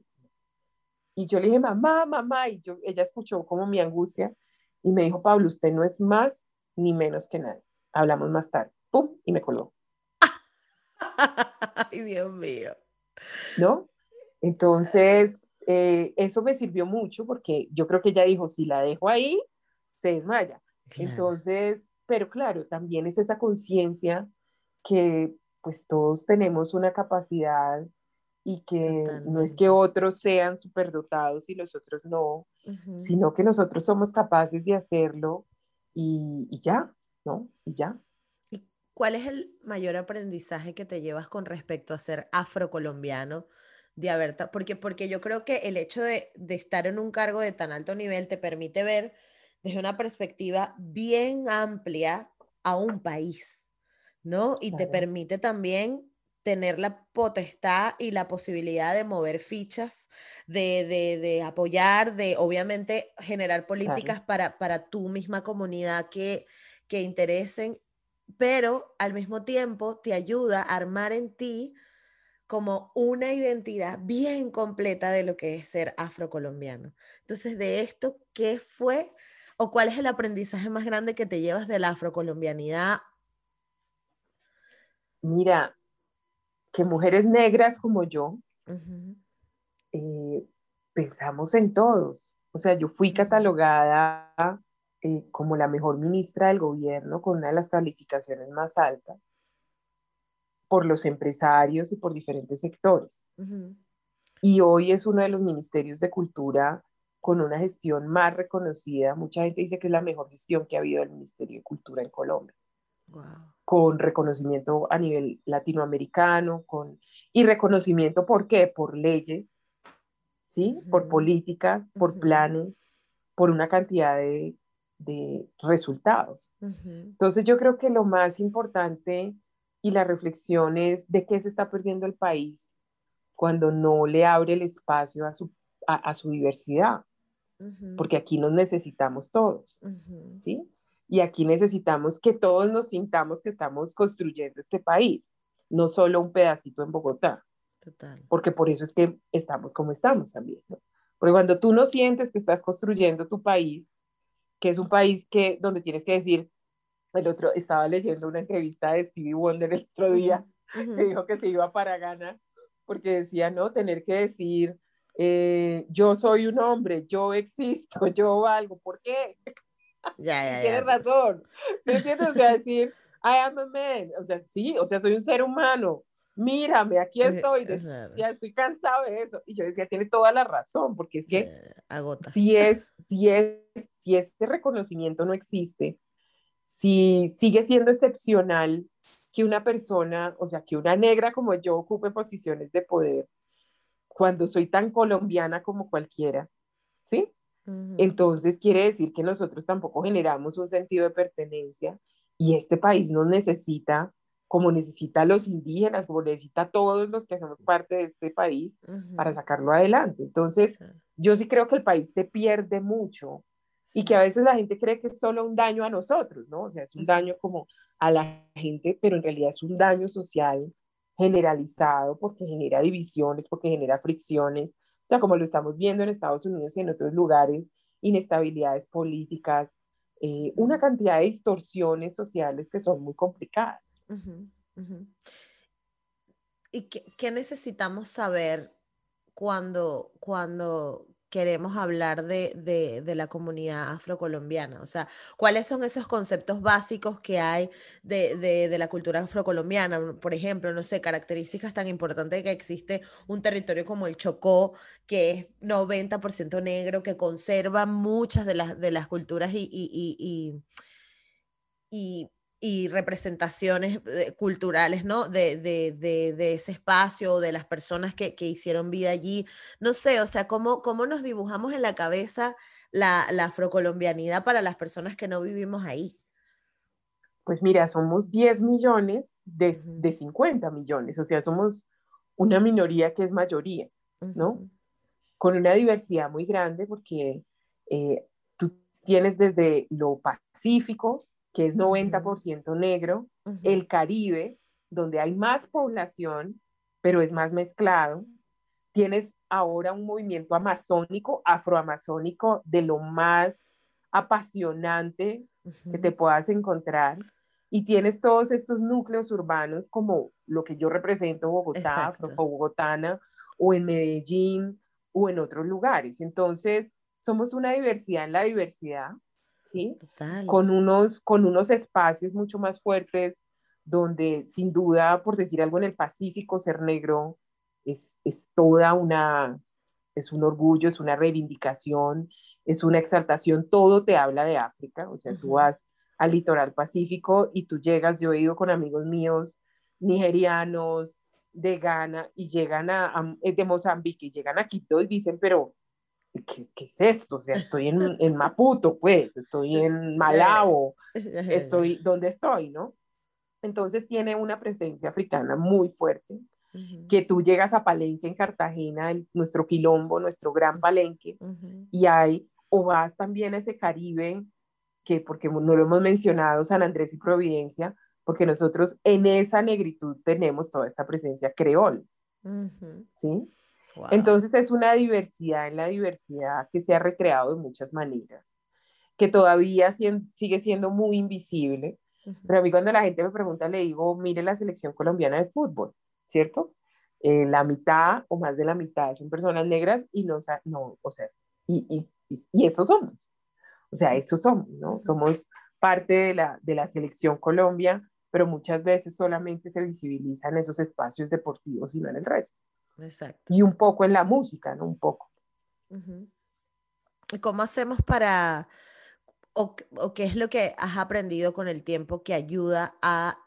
[SPEAKER 3] Y yo le dije, mamá, mamá, y yo, ella escuchó como mi angustia y me dijo, Pablo, usted no es más ni menos que nadie. Hablamos más tarde. ¡Pum! Y me coló.
[SPEAKER 1] Ay, Dios mío.
[SPEAKER 3] ¿No? Entonces, eh, eso me sirvió mucho porque yo creo que ella dijo, si la dejo ahí, se desmaya. Entonces, pero claro, también es esa conciencia que pues todos tenemos una capacidad y que no es que otros sean superdotados y los otros no, sino que nosotros somos capaces de hacerlo y, y, ya, ¿no? Y ya.
[SPEAKER 1] ¿Y cuál es el mayor aprendizaje que te llevas con respecto a ser afrocolombiano? De haber, porque, porque yo creo que el hecho de, de estar en un cargo de tan alto nivel te permite ver desde una perspectiva bien amplia a un país, ¿no? Y te permite también tener la potestad y la posibilidad de mover fichas, de, apoyar, de obviamente generar políticas para, para tu misma comunidad que, que interesen, pero al mismo tiempo te ayuda a armar en ti como una identidad bien completa de lo que es ser afrocolombiano. Entonces, de esto, ¿qué fue o cuál es el aprendizaje más grande que te llevas de la afrocolombianidad?
[SPEAKER 3] Mira, que mujeres negras como yo eh, pensamos en todos. O sea, yo fui catalogada eh, como la mejor ministra del gobierno con una de las calificaciones más altas por los empresarios y por diferentes sectores. Y hoy es uno de los ministerios de cultura con una gestión más reconocida. Mucha gente dice que es la mejor gestión que ha habido del Ministerio de Cultura en Colombia con reconocimiento a nivel latinoamericano, con, y reconocimiento, ¿por qué? Por leyes, ¿sí? Por políticas, por planes, por una cantidad de, de resultados. Entonces yo creo que lo más importante y la reflexión es de qué se está perdiendo el país cuando no le abre el espacio a su, a, su diversidad, porque aquí nos necesitamos todos, ¿sí? Y aquí necesitamos que todos nos sintamos que estamos construyendo este país, no solo un pedacito en Bogotá. Total. Porque por eso es que estamos como estamos también. ¿no? Porque cuando tú no sientes que estás construyendo tu país, que es un país que donde tienes que decir, el otro estaba leyendo una entrevista de Stevie Wonder el otro día que dijo que se iba para Ghana porque decía, no, tener que decir, eh, yo soy un hombre, yo existo, yo valgo, ¿por qué? Ya, ya, Tienes razón. ¿Sí entiendes? O sea, decir, I am a man. O sea, sí, o sea, soy un ser humano. Mírame, aquí estoy. Ya estoy cansado de eso. Y yo decía, tiene toda la razón, porque es que agota. Si, es, si, es, si este reconocimiento no existe, si sigue siendo excepcional que una persona, o sea, que una negra como yo ocupe posiciones de poder, cuando soy tan colombiana como cualquiera, ¿sí? Entonces quiere decir que nosotros tampoco generamos un sentido de pertenencia y este país nos necesita como necesita a los indígenas, como necesita a todos los que hacemos parte de este país para sacarlo adelante. Entonces, yo sí creo que el país se pierde mucho y que a veces la gente cree que es solo un daño a nosotros, ¿no? O sea, es un daño como a la gente, pero en realidad es un daño social generalizado porque genera divisiones, porque genera fricciones, o sea, como lo estamos viendo en Estados Unidos y en otros lugares, inestabilidades políticas, eh, una cantidad de distorsiones sociales que son muy complicadas.
[SPEAKER 1] ¿Y qué, qué, necesitamos saber cuando, cuando queremos hablar de, la comunidad afrocolombiana? O sea, ¿cuáles son esos conceptos básicos que hay de, la cultura afrocolombiana? Por ejemplo, no sé, características tan importantes que existe un territorio como el Chocó, que es 90% negro, que conserva muchas de las, de las culturas y y representaciones eh, culturales, ¿no? De, de, de, ese espacio, de las personas que, que, hicieron vida allí. No sé, o sea, ¿cómo, cómo nos dibujamos en la cabeza la, la afrocolombianidad para las personas que no vivimos ahí?
[SPEAKER 3] Pues mira, somos 10 millones de, de 50 millones, o sea, somos una minoría que es mayoría, ¿no? Con una diversidad muy grande porque eh, tú tienes desde lo pacífico, que es 90% negro, el Caribe, donde hay más población, pero es más mezclado. Tienes ahora un movimiento amazónico, afroamazónico, de lo más apasionante que te puedas encontrar. Y tienes todos estos núcleos urbanos como lo que yo represento, Bogotá, afro-bogotana, o en Medellín, o en otros lugares. Entonces, somos una diversidad en la diversidad con unos, con unos espacios mucho más fuertes donde sin duda, por decir algo en el Pacífico, ser negro es, es toda una, es un orgullo, es una reivindicación, es una exaltación, todo te habla de África, o sea, tú vas al litoral pacífico y tú llegas, yo he ido con amigos míos nigerianos, de Ghana y llegan a, eh, de Mozambique y llegan a Quito y dicen, pero ¿qué, qué es esto? O sea, estoy en, en, Maputo, pues, estoy en Malabo, estoy, ¿dónde estoy, no? Entonces tiene una presencia africana muy fuerte, que tú llegas a Palenque en Cartagena, nuestro quilombo, nuestro gran Palenque, y hay, o vas también a ese Caribe, que porque no lo hemos mencionado, San Andrés y Providencia, porque nosotros en esa negritud tenemos toda esta presencia creol, ¿sí? Entonces es una diversidad en la diversidad que se ha recreado de muchas maneras, que todavía sigue siendo muy invisible, pero a mí cuando la gente me pregunta le digo, mire la selección colombiana de fútbol, ¿cierto? Eh, la mitad o más de la mitad son personas negras y no, no o sea, y, y, y eso somos. O sea, eso somos, ¿no? Somos parte de la, de la selección Colombia, pero muchas veces solamente se visibilizan esos espacios deportivos y no en el resto. Exacto. Y un poco en la música, ¿no? Un poco.
[SPEAKER 1] ¿Y ¿Cómo hacemos para, o, o, qué es lo que has aprendido con el tiempo que ayuda a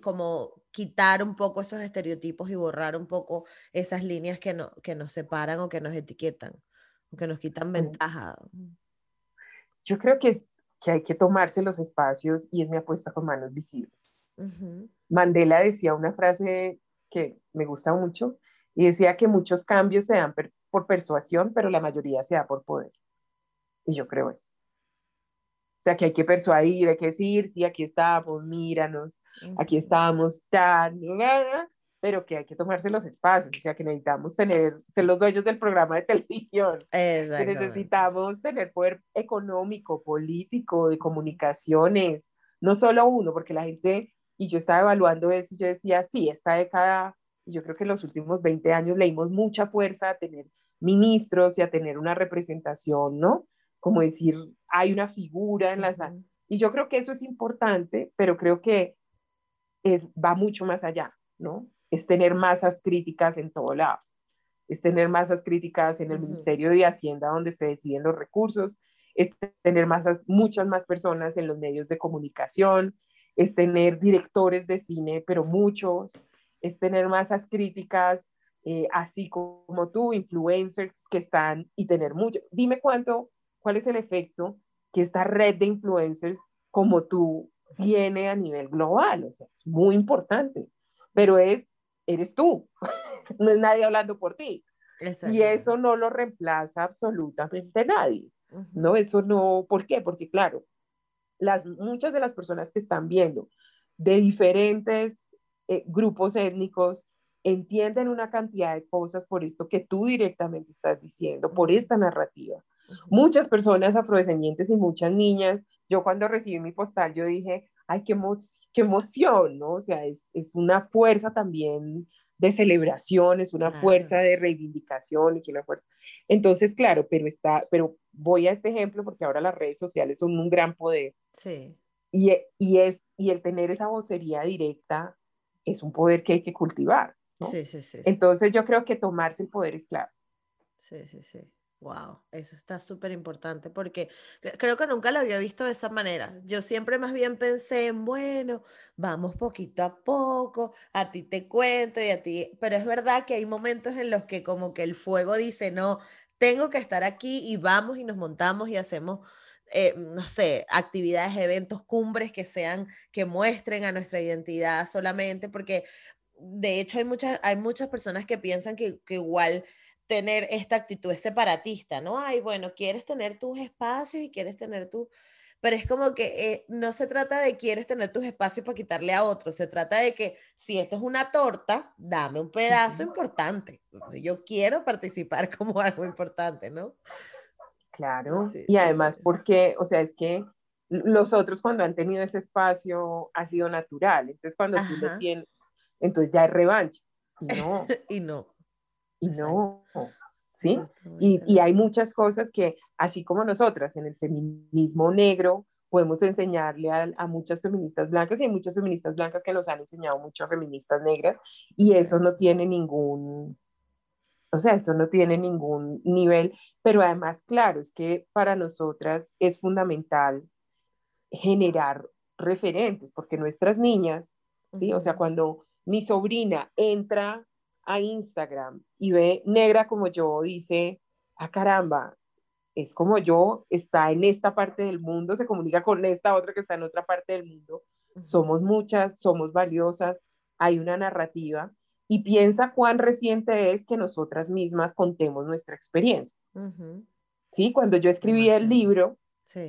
[SPEAKER 1] como quitar un poco esos estereotipos y borrar un poco esas líneas que, no, que nos separan o que nos etiquetan o que nos quitan ventaja?
[SPEAKER 3] Yo creo que, es, que hay que tomarse los espacios y es mi apuesta con manos visibles. Mandela decía una frase que me gusta mucho y decía que muchos cambios se dan por persuasión, pero la mayoría se da por poder. Y yo creo eso. O sea, que hay que persuadir, hay que decir, sí, aquí estamos, míranos, aquí estamos, tan, pero que hay que tomarse los espacios, o sea, que necesitamos tener, ser los dueños del programa de televisión, que necesitamos tener poder económico, político, de comunicaciones, no solo uno, porque la gente, y yo estaba evaluando eso, y yo decía, sí, esta década, yo creo que en los últimos 20 años leímos mucha fuerza a tener ministros y a tener una representación, ¿no? como decir, hay una figura en la sala. Y yo creo que eso es importante, pero creo que es, va mucho más allá, ¿no? Es tener masas críticas en todo lado. Es tener masas críticas en el Ministerio de Hacienda donde se deciden los recursos, es tener masas, muchas más personas en los medios de comunicación, es tener directores de cine, pero muchos, es tener masas críticas, eh, así como tú, influencers que están y tener mucho. Dime cuánto cuál es el efecto que esta red de influencers como tú tiene a nivel global. O sea, es muy importante, pero es, eres tú, no es nadie hablando por ti. Y eso no lo reemplaza absolutamente nadie, ¿no? Eso no, ¿por qué? Porque claro, las, muchas de las personas que están viendo de diferentes eh, grupos étnicos entienden una cantidad de cosas por esto que tú directamente estás diciendo, por esta narrativa. Muchas personas afrodescendientes y muchas niñas, yo cuando recibí mi postal, yo dije, ay, qué, qué emoción, ¿no? O sea, es, es, una fuerza también de celebración, es una fuerza de reivindicación, es una fuerza. Entonces, claro, pero está, pero voy a este ejemplo porque ahora las redes sociales son un gran poder. Sí. Y, y, es, y el tener esa vocería directa es un poder que hay que cultivar. ¿no? Sí, sí, sí. Entonces yo creo que tomarse el poder es clave.
[SPEAKER 1] Sí, sí, sí. Wow, eso está súper importante porque creo que nunca lo había visto de esa manera. Yo siempre más bien pensé en, bueno, vamos poquito a poco, a ti te cuento y a ti, pero es verdad que hay momentos en los que como que el fuego dice, no, tengo que estar aquí y vamos y nos montamos y hacemos, eh, no sé, actividades, eventos, cumbres que sean, que muestren a nuestra identidad solamente, porque de hecho hay muchas, hay muchas personas que piensan que, que igual tener esta actitud separatista, ¿no? Ay, bueno, quieres tener tus espacios y quieres tener tu... Pero es como que eh, no se trata de quieres tener tus espacios para quitarle a otro, se trata de que si esto es una torta, dame un pedazo importante. yo quiero participar como algo importante, ¿no?
[SPEAKER 3] Claro, y además porque, o sea, es que los otros cuando han tenido ese espacio ha sido natural, entonces cuando tú lo tienes, entonces ya es revancha, y no.
[SPEAKER 1] y no.
[SPEAKER 3] Y no, ¿sí? Y, y, hay muchas cosas que, así como nosotras en el feminismo negro, podemos enseñarle a, muchas feministas blancas y hay muchas feministas blancas que nos han enseñado mucho a feministas negras y eso no tiene ningún, o sea, eso no tiene ningún nivel, pero además, claro, es que para nosotras es fundamental generar referentes, porque nuestras niñas, ¿sí? O sea, cuando mi sobrina entra a Instagram y ve negra como yo, dice, ah, caramba, es como yo, está en esta parte del mundo, se comunica con esta otra que está en otra parte del mundo. Somos muchas, somos valiosas, hay una narrativa y piensa cuán reciente es que nosotras mismas contemos nuestra experiencia. Sí, cuando yo escribí el libro,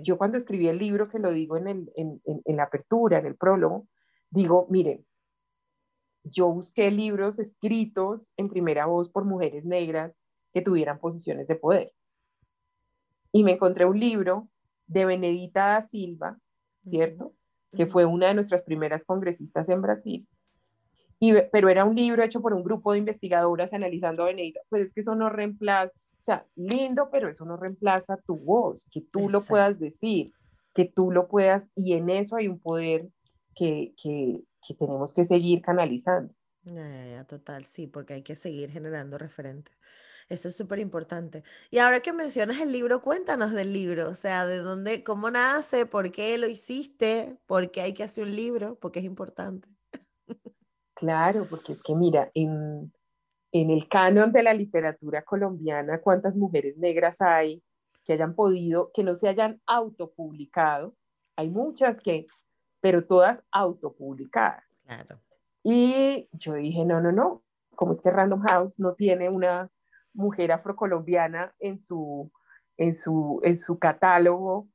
[SPEAKER 3] yo cuando escribí el libro, que lo digo en, el, en, en la apertura, en el prólogo, digo, miren, yo busqué libros escritos en primera voz por mujeres negras que tuvieran posiciones de poder y me encontré un libro de Benedita da Silva, ¿cierto? Que fue una de nuestras primeras congresistas en Brasil. Y, pero era un libro hecho por un grupo de investigadoras analizando a Benedita. Pues es que eso no reemplaza, o sea, lindo, pero eso no reemplaza tu voz, que tú lo puedas decir, que tú lo puedas, y en eso hay un poder que, que, que tenemos que seguir canalizando.
[SPEAKER 1] total, sí, porque hay que seguir generando referentes. Eso es súper importante. Y ahora que mencionas el libro, cuéntanos del libro, o sea, de dónde, cómo nace, por qué lo hiciste, por qué hay que hacer un libro, porque es importante.
[SPEAKER 3] Claro, porque es que mira, en, en el canon de la literatura colombiana, ¿cuántas mujeres negras hay que hayan podido, que no se hayan autopublicado? Hay muchas que, pero todas autopublicadas. Claro. Y yo dije, no, no, no, ¿cómo es que Random House no tiene una mujer afrocolombiana en su, en su, en su catálogo,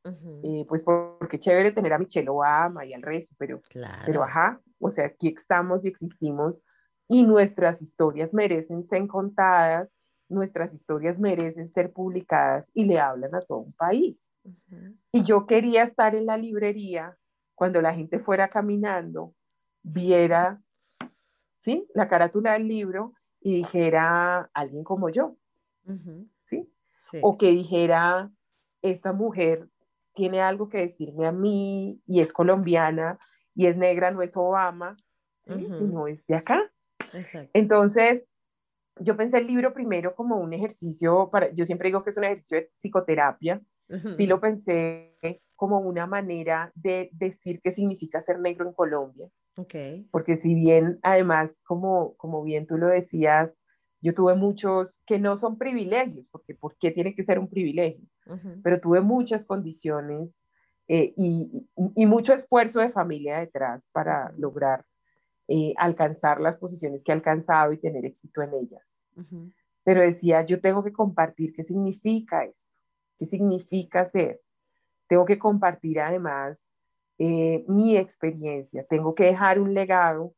[SPEAKER 3] eh, pues porque chévere tener a Michelle Obama y al resto, pero, pero ajá, o sea, aquí estamos y existimos y nuestras historias merecen ser contadas, nuestras historias merecen ser publicadas y le hablan a todo un país. Y yo quería estar en la librería cuando la gente fuera caminando, viera, ¿sí? La carátula del libro y dijera alguien como yo, ¿sí? O que dijera, esta mujer tiene algo que decirme a mí y es colombiana y es negra, no es Obama, ¿sí? sino es de acá. Entonces, yo pensé el libro primero como un ejercicio, para, yo siempre digo que es un ejercicio de psicoterapia, sí lo pensé como una manera de decir qué significa ser negro en Colombia. Okay. Porque si bien, además, como, como bien tú lo decías, yo tuve muchos que no son privilegios, porque ¿por qué tiene que ser un privilegio? Pero tuve muchas condiciones eh, y, y, mucho esfuerzo de familia detrás para lograr eh, alcanzar las posiciones que he alcanzado y tener éxito en ellas. Pero decía, yo tengo que compartir qué significa esto, qué significa ser. Tengo que compartir además eh, mi experiencia, tengo que dejar un legado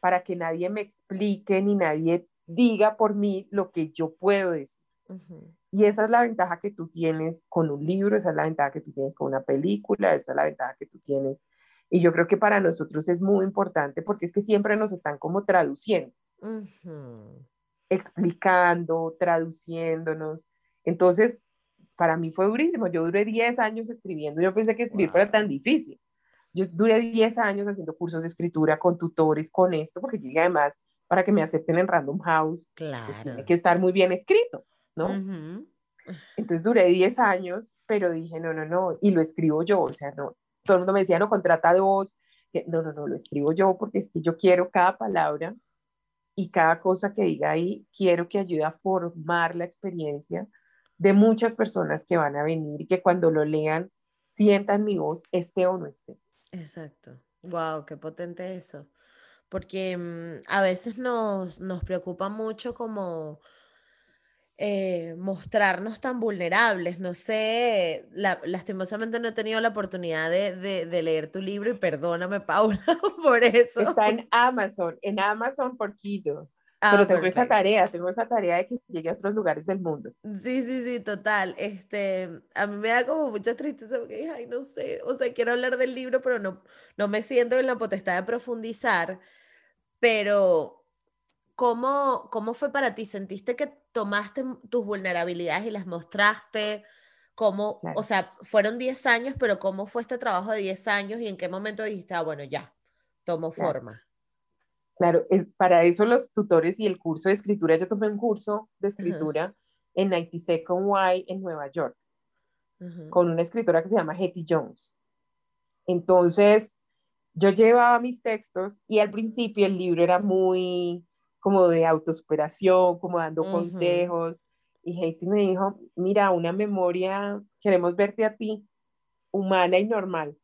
[SPEAKER 3] para que nadie me explique ni nadie diga por mí lo que yo puedo decir. Y esa es la ventaja que tú tienes con un libro, esa es la ventaja que tú tienes con una película, esa es la ventaja que tú tienes. Y yo creo que para nosotros es muy importante porque es que siempre nos están como traduciendo, explicando, traduciéndonos. Entonces, para mí fue durísimo. Yo duré 10 años escribiendo. Yo pensé que escribir era tan difícil. Yo duré 10 años haciendo cursos de escritura con tutores, con esto, porque yo además, para que me acepten en Random House, pues, claro. tiene que estar muy bien escrito, ¿no? Entonces duré 10 años, pero dije, no, no, no, y lo escribo yo, o sea, no, todo el mundo me decía, no, contrata dos, no, no, no, lo escribo yo porque es que yo quiero cada palabra y cada cosa que diga ahí, quiero que ayude a formar la experiencia de muchas personas que van a venir y que cuando lo lean sientan mi voz, esté o no esté.
[SPEAKER 1] Exacto. Wow, qué potente eso. Porque mm, a veces nos, nos preocupa mucho como eh, mostrarnos tan vulnerables. No sé, lastimosamente no he tenido la oportunidad de, de, leer tu libro y perdóname, Paula, por eso.
[SPEAKER 3] Está en Amazon, en Amazon por Kido. Ah, Pero tengo esa tarea, tengo esa tarea de que llegue a otros lugares del mundo.
[SPEAKER 1] Sí, sí, sí, total. Este, a mí me da como mucha tristeza porque, ay, no sé, o sea, quiero hablar del libro, pero no, no me siento en la potestad de profundizar. Pero, ¿cómo, ¿cómo fue para ti? ¿Sentiste que tomaste tus vulnerabilidades y las mostraste? cómo, o sea, fueron 10 años, pero cómo fue este trabajo de 10 años y en qué momento dijiste, ah, bueno, ya, tomo forma.
[SPEAKER 3] Claro, es, para eso los tutores y el curso de escritura, yo tomé un curso de escritura en 92nd Y en Nueva York, con una escritora que se llama Hetty Jones. Entonces, yo llevaba mis textos y al principio el libro era muy como de autosuperación, como dando consejos. Y Hetty me dijo, mira, una memoria, queremos verte a ti, humana y normal.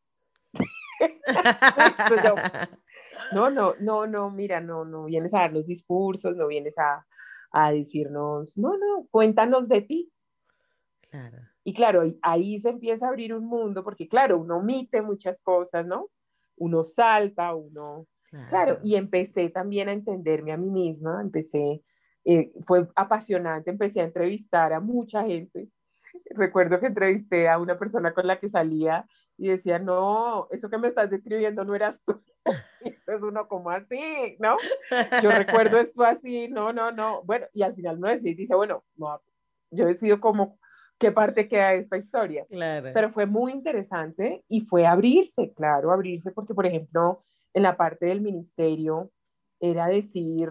[SPEAKER 3] no, no, no, no, mira, no, no vienes a darnos discursos, no vienes a, a decirnos, no, no, cuéntanos de ti. Claro. Y claro, ahí se empieza a abrir un mundo, porque claro, uno omite muchas cosas, ¿no? Uno salta, uno... Claro, y empecé también a entenderme a mí misma, empecé, eh, fue apasionante, empecé a entrevistar a mucha gente. Recuerdo que entrevisté a una persona con la que salía y decía, no, eso que me estás describiendo no eras tú. esto es uno como así, ¿no? Yo recuerdo esto así, no, no, no. Bueno, y al final no decide, dice, bueno, no, yo decido como qué parte queda esta historia. Claro. Pero fue muy interesante y fue abrirse, claro, abrirse porque, por ejemplo, en la parte del ministerio era decir,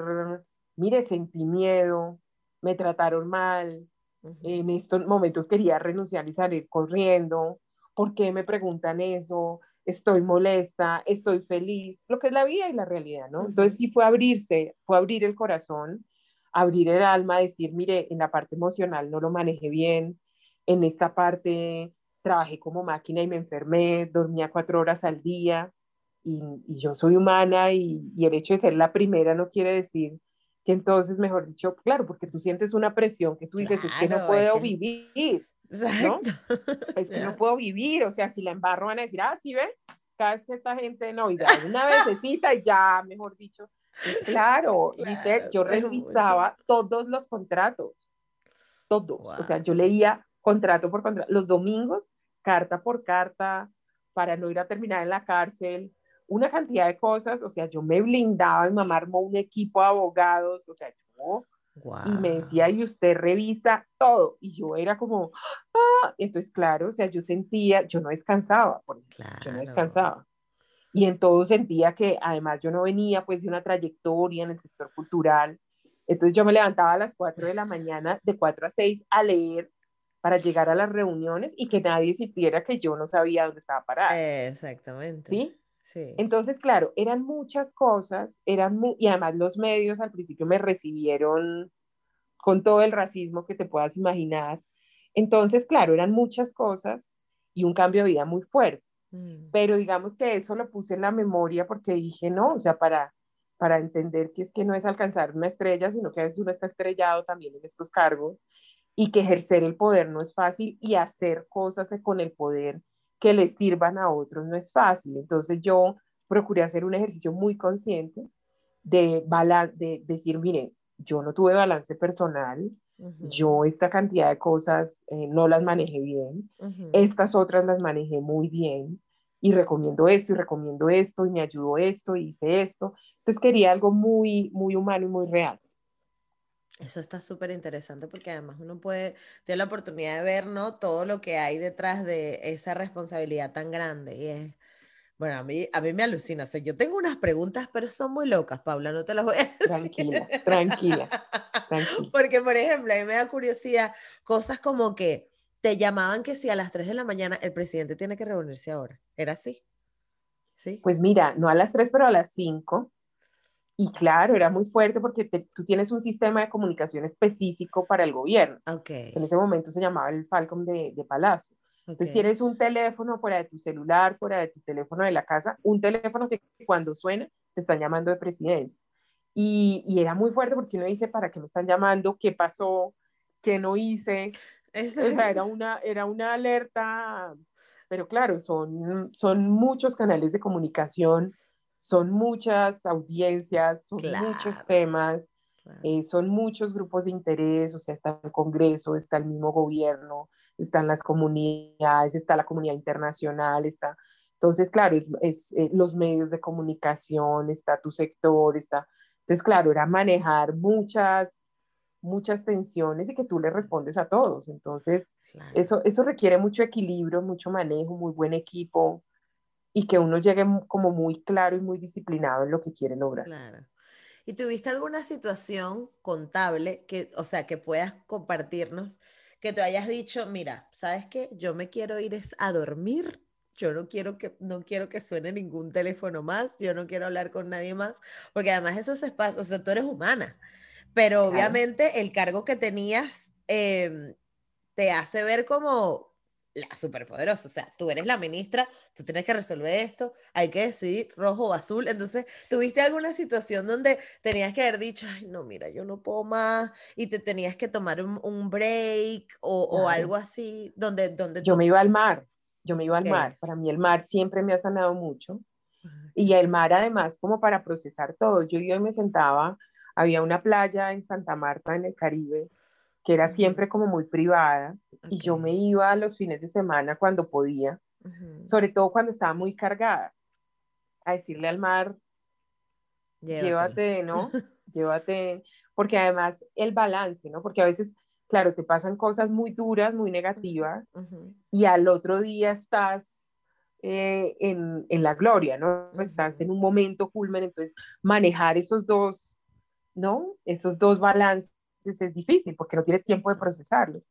[SPEAKER 3] mire, sentí miedo, me trataron mal, en estos momentos quería renunciar y salir corriendo, ¿por qué me preguntan eso? Estoy molesta, estoy feliz, lo que es la vida y la realidad, ¿no? Entonces sí fue abrirse, fue abrir el corazón, abrir el alma, decir, mire, en la parte emocional no lo manejé bien, en esta parte trabajé como máquina y me enfermé, dormía cuatro horas al día y, yo soy humana y, el hecho de ser la primera no quiere decir que entonces, mejor dicho, claro, porque tú sientes una presión que tú dices, es que no puedo vivir, ¿no? Es que no puedo vivir, o sea, si la embarro van a decir, ah, sí, ve, cada vez que esta gente no, y una vecesita y ya, mejor dicho, pues claro, dice, yo revisaba todos los contratos, todos, o sea, yo leía contrato por contrato, los domingos, carta por carta, para no ir a terminar en la cárcel, una cantidad de cosas, o sea, yo me blindaba, mi mamá armó un equipo de abogados, o sea, yo, y me decía, y usted revisa todo, y yo era como, ah, entonces, claro, o sea, yo sentía, yo no descansaba, por yo no descansaba. Y en todo sentía que además yo no venía pues de una trayectoria en el sector cultural, entonces yo me levantaba a las 4 de la mañana, de 4 a 6, a leer para llegar a las reuniones y que nadie sintiera que yo no sabía dónde estaba parada.
[SPEAKER 1] Exactamente.
[SPEAKER 3] ¿Sí? Sí. Entonces, claro, eran muchas cosas, eran y además los medios al principio me recibieron con todo el racismo que te puedas imaginar. Entonces, claro, eran muchas cosas y un cambio de vida muy fuerte. Mm. Pero digamos que eso lo puse en la memoria porque dije, no, o sea, para, para entender que es que no es alcanzar una estrella, sino que a veces uno está estrellado también en estos cargos y que ejercer el poder no es fácil y hacer cosas con el poder que le sirvan a otros no es fácil. Entonces yo procuré hacer un ejercicio muy consciente de, de decir, miren, yo no tuve balance personal, yo esta cantidad de cosas eh, no las manejé bien, estas otras las manejé muy bien y recomiendo esto y recomiendo esto y me ayudó esto y hice esto. Entonces quería algo muy, muy humano y muy real.
[SPEAKER 1] Eso está súper interesante porque además uno puede tener la oportunidad de ver, ¿no? Todo lo que hay detrás de esa responsabilidad tan grande. Y es, bueno, a mí, a mí me alucina. O sea, yo tengo unas preguntas, pero son muy locas, Paula, no te las voy a decir.
[SPEAKER 3] Tranquila, tranquila, tranquila.
[SPEAKER 1] Porque, por ejemplo, a mí me da curiosidad cosas como que te llamaban que si a las 3 de la mañana el presidente tiene que reunirse ahora. ¿Era así?
[SPEAKER 3] ¿Sí? Pues mira, no a las 3, pero a las 5 y claro, era muy fuerte porque tú tienes un sistema de comunicación específico para el gobierno.
[SPEAKER 1] Okay.
[SPEAKER 3] En ese momento se llamaba el Falcom de, de Palacio. Entonces tienes un teléfono fuera de tu celular, fuera de tu teléfono de la casa, un teléfono que cuando suena te están llamando de presidencia. Y, y era muy fuerte porque uno dice, ¿para qué me están llamando? ¿Qué pasó? ¿Qué no hice? O sea, era una, era una alerta, pero claro, son, son muchos canales de comunicación son muchas audiencias, son muchos temas, eh, son muchos grupos de interés, o sea, está el Congreso, está el mismo gobierno, están las comunidades, está la comunidad internacional, está... Entonces, claro, es, eh, los medios de comunicación, está tu sector, está... Entonces, claro, era manejar muchas, muchas tensiones y que tú le respondes a todos. Entonces, eso, eso requiere mucho equilibrio, mucho manejo, muy buen equipo y que uno llegue como muy claro y muy disciplinado en lo que quiere lograr.
[SPEAKER 1] Claro. ¿Y tuviste alguna situación contable que, o sea, que puedas compartirnos, que te hayas dicho, mira, ¿sabes qué? Yo me quiero ir a dormir yo no quiero que no quiero que suene ningún teléfono más, yo no quiero hablar con nadie más, porque además esos espacios, o sea, tú eres humana, pero obviamente el cargo que tenías em, te hace ver como la superpoderosa, o sea, tú eres la ministra, tú tienes que resolver esto, hay que decidir rojo o azul, entonces, ¿tuviste alguna situación donde tenías que haber dicho, ay, no, mira, yo no puedo más, y te tenías que tomar un, break o, algo así, donde, donde
[SPEAKER 3] Yo me iba al mar, yo me iba al mar, para mí el mar siempre me ha sanado mucho, y el mar además como para procesar todo, yo y me sentaba había una playa en Santa Marta, en el Caribe, que era siempre como muy privada, y yo me iba los fines de semana cuando podía, sobre todo cuando estaba muy cargada, a decirle al mar, llévate, ¿no? llévate, porque además el balance, ¿no? Porque a veces, claro, te pasan cosas muy duras, muy negativas, y al otro día estás eh, en, en, la gloria, ¿no? Estás en un momento culmen, entonces manejar esos dos ¿no? Esos dos balances es difícil porque no tienes tiempo de procesarlos.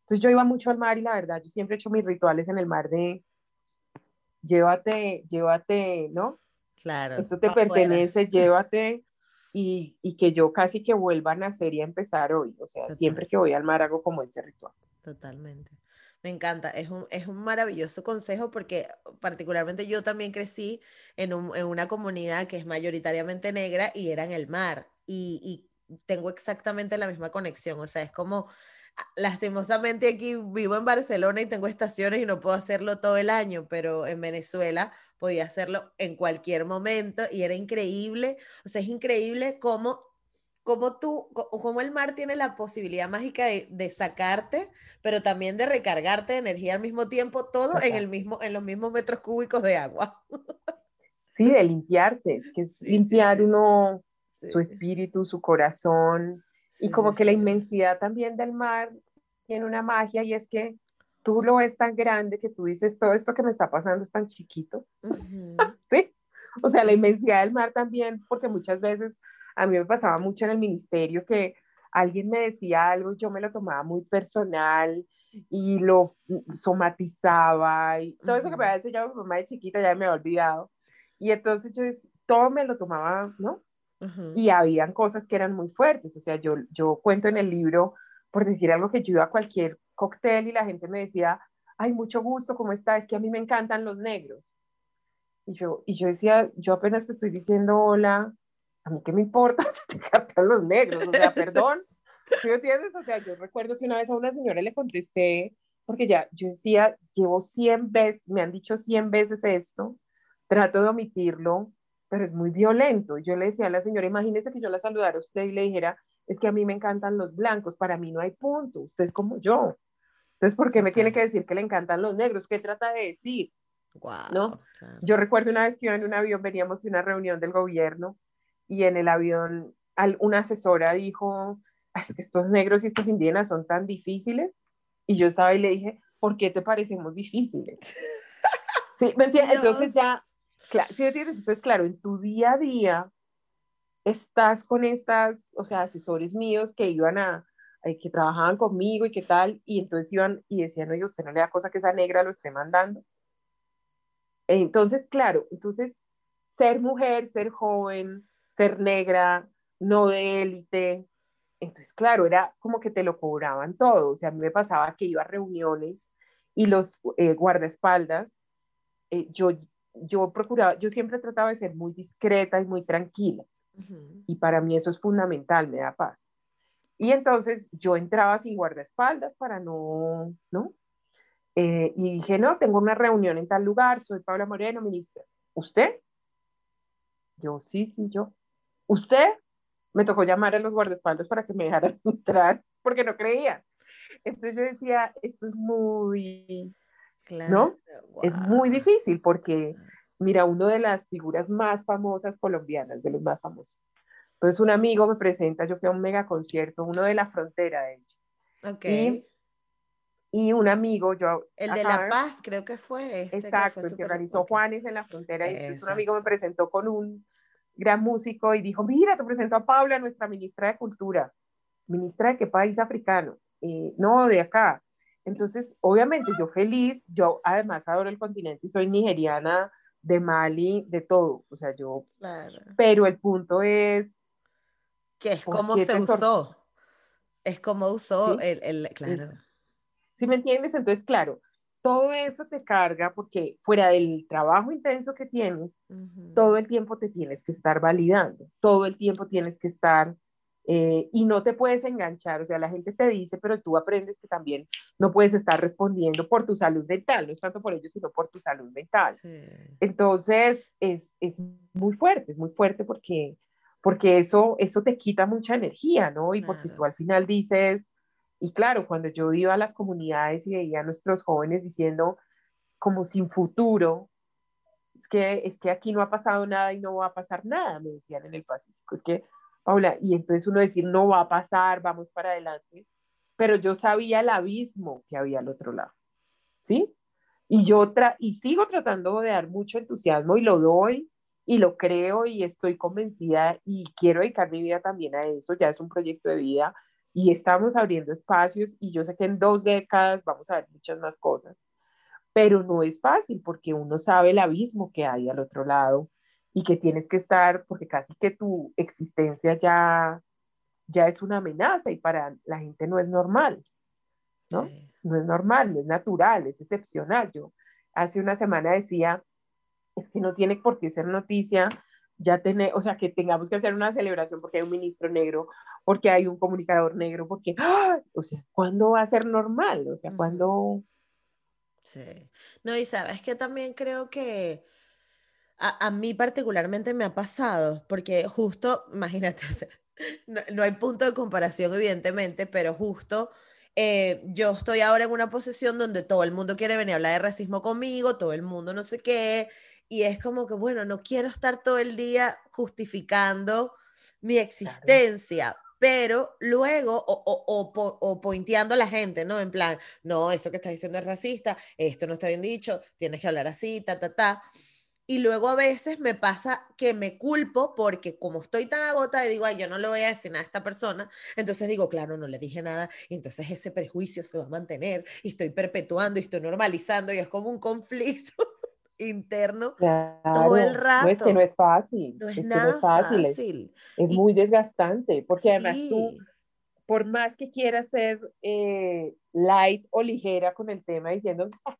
[SPEAKER 3] Entonces yo iba mucho al mar y la verdad, yo siempre he hecho mis rituales en el mar de llévate, llévate, ¿no?
[SPEAKER 1] Claro.
[SPEAKER 3] Esto te pertenece, llévate y, y, que yo casi que vuelva a nacer y a empezar hoy. O sea, siempre que voy al mar hago como ese ritual.
[SPEAKER 1] Totalmente. Me encanta, es un, es un maravilloso consejo porque particularmente yo también crecí en, un, en una comunidad que es mayoritariamente negra y era en el mar y, tengo exactamente la misma conexión. O sea, es como, ah, lastimosamente aquí vivo en Barcelona y tengo estaciones y no puedo hacerlo todo el año, pero en Venezuela podía hacerlo en cualquier momento y era increíble. O sea, es increíble cómo cómo tú, cómo el mar tiene la posibilidad mágica de, sacarte, pero también de recargarte de energía al mismo tiempo, todo en el mismo, en los mismos metros cúbicos de agua.
[SPEAKER 3] Sí, de limpiarte, es que es limpiar uno su espíritu, su corazón, y como que la inmensidad también del mar tiene una magia y es que tú lo ves tan grande que tú dices, todo esto que me está pasando es tan chiquito. sí, o sea, la inmensidad del mar también, porque muchas veces a mí me pasaba mucho en el ministerio que alguien me decía algo y yo me lo tomaba muy personal y lo somatizaba y todo eso que me había enseñado mi mamá de chiquita ya me había olvidado. Y entonces yo todo me lo tomaba, ¿no? Y habían cosas que eran muy fuertes. O sea, yo, yo cuento en el libro, por decir algo, que yo iba a cualquier cóctel y la gente me decía, ay, mucho gusto, ¿cómo está? Es que a mí me encantan los negros. Y yo, y yo decía, yo apenas te estoy diciendo hola, a mí qué me importa si te encantan los negros, o sea, perdón. ¿Sí me entiendes? O sea, yo recuerdo que una vez a una señora le contesté, porque ya, yo decía, llevo 100 veces, me han dicho 100 veces esto, trato de omitirlo, pero es muy violento. Yo le decía a la señora, imagínese que yo la saludara a usted y le dijera, es que a mí me encantan los blancos, para mí no hay punto, usted es como yo. Entonces, ¿por qué me tiene que decir que le encantan los negros? ¿Qué trata de decir? ¿No? Yo recuerdo una vez que iba en un avión, veníamos de una reunión del gobierno y en el avión una asesora dijo, es que estos negros y estas indígenas son tan difíciles. Y yo estaba y le dije, ¿por qué te parecemos difíciles? sí, ¿me entiendes? Entonces ya Claro, sí, entiendes. Entonces, claro, en tu día a día estás con estas, o sea, asesores míos que iban a, que trabajaban conmigo y qué tal, y entonces iban y decían, oye, usted no le da cosa que esa negra lo esté mandando. Entonces, claro, entonces, ser mujer, ser joven, ser negra, no de élite, entonces, claro, era como que te lo cobraban todo. O sea, a mí me pasaba que iba a reuniones y los eh, guardaespaldas, eh, yo yo procuraba, yo siempre trataba de ser muy discreta y muy tranquila. Y para mí eso es fundamental, me da paz. Y entonces yo entraba sin guardaespaldas para no, ¿no? Eh, y dije, no, tengo una reunión en tal lugar, soy Paula Moreno, ministra. ¿Usted? Yo, sí, sí, yo. ¿Usted? Me tocó llamar a los guardaespaldas para que me dejaran entrar porque no creía. Entonces yo decía, esto es muy, ¿no? Es muy difícil porque, mira, una de las figuras más famosas colombianas, de los más famosos, Entonces un amigo me presenta, yo fui a un mega concierto, uno de la frontera, de hecho.
[SPEAKER 1] Ok.
[SPEAKER 3] Y, y un amigo, yo...
[SPEAKER 1] el de La Paz creo que fue este.
[SPEAKER 3] Exacto,
[SPEAKER 1] que,
[SPEAKER 3] que
[SPEAKER 1] fue
[SPEAKER 3] organizó
[SPEAKER 1] ok.
[SPEAKER 3] Juanes en la frontera. Y entonces un
[SPEAKER 1] Exacto.
[SPEAKER 3] amigo me presentó con un gran músico y dijo, mira, te presento a Paula, nuestra ministra de Cultura. ¿Ministra de qué país africano? Eh, no, de acá. Entonces, obviamente, yo feliz, yo además adoro el continente y soy nigeriana, de Mali, de todo. O sea, yo...
[SPEAKER 1] Claro.
[SPEAKER 3] Pero el punto es...
[SPEAKER 1] Que es
[SPEAKER 3] ¿Por
[SPEAKER 1] como se usó. Es como usó
[SPEAKER 3] Sí,
[SPEAKER 1] el, el- claro.
[SPEAKER 3] es- ¿Sí me entiendes? Entonces, claro, todo eso te carga porque fuera del trabajo intenso que tienes, todo el tiempo te tienes que estar validando, todo el tiempo tienes que estar eh, y no te puedes enganchar, o sea, la gente te dice, pero tú aprendes que también no puedes estar respondiendo por tu salud mental, no es tanto por ellos, sino por tu salud mental.
[SPEAKER 1] Sí.
[SPEAKER 3] Entonces, es, es muy fuerte, es muy fuerte porque, porque eso, eso te quita mucha energía, ¿no? Y porque
[SPEAKER 1] Claro.
[SPEAKER 3] tú al final dices, y claro, cuando yo iba a las comunidades y veía a nuestros jóvenes diciendo como sin futuro, es que, es que aquí no ha pasado nada y no va a pasar nada, me decían en el Pacífico. Es que, Paula, y entonces uno decir, no va a pasar, vamos para adelante, pero yo sabía el abismo que había al otro lado, ¿sí? Y yo tra y sigo tratando de dar mucho entusiasmo y lo doy y lo creo y estoy convencida y quiero dedicar mi vida también a eso, ya es un proyecto de vida y estamos abriendo espacios y yo sé que en dos décadas vamos a ver muchas más cosas, pero no es fácil porque uno sabe el abismo que hay al otro lado y que tienes que estar, porque casi que tu existencia ya, ya es una amenaza y para la gente no es normal, ¿no?
[SPEAKER 1] Sí.
[SPEAKER 3] no es normal, no es natural, es excepcional. Yo hace una semana decía, es que no tiene por qué ser noticia ya tener, o sea, que tengamos que hacer una celebración porque hay un ministro negro, porque hay un comunicador negro, porque, ¡ah! o sea, ¿cuándo va a ser normal? O sea. ¿cuándo?
[SPEAKER 1] Sí. No, y sabes que también creo que a, a mí particularmente me ha pasado, porque justo, imagínate, o sea, no, no hay punto de comparación, evidentemente, pero justo eh, yo estoy ahora en una posición donde todo el mundo quiere venir a hablar de racismo conmigo, todo el mundo no sé qué, y es como que, bueno, no quiero estar todo el día justificando mi existencia. Pero luego, o, o, o, o pointeando a la gente, ¿no? En plan, no, eso que estás diciendo es racista, esto no está bien dicho, tienes que hablar así, ta, ta, ta. Y luego a veces me pasa que me culpo porque como estoy tan agotada y digo, ay, yo no le voy a decir nada a esta persona, entonces digo, claro, no le dije nada, y entonces ese prejuicio se va a mantener y estoy perpetuando y estoy normalizando y es como un conflicto interno todo el
[SPEAKER 3] Claro, no es que
[SPEAKER 1] rato.
[SPEAKER 3] no es fácil,
[SPEAKER 1] No es
[SPEAKER 3] es que no
[SPEAKER 1] nada
[SPEAKER 3] es fácil, es,
[SPEAKER 1] fácil.
[SPEAKER 3] es
[SPEAKER 1] Y
[SPEAKER 3] muy desgastante, porque además tú,
[SPEAKER 1] sí,
[SPEAKER 3] por más que quieras ser eh, light o ligera con el tema diciendo, "Ah",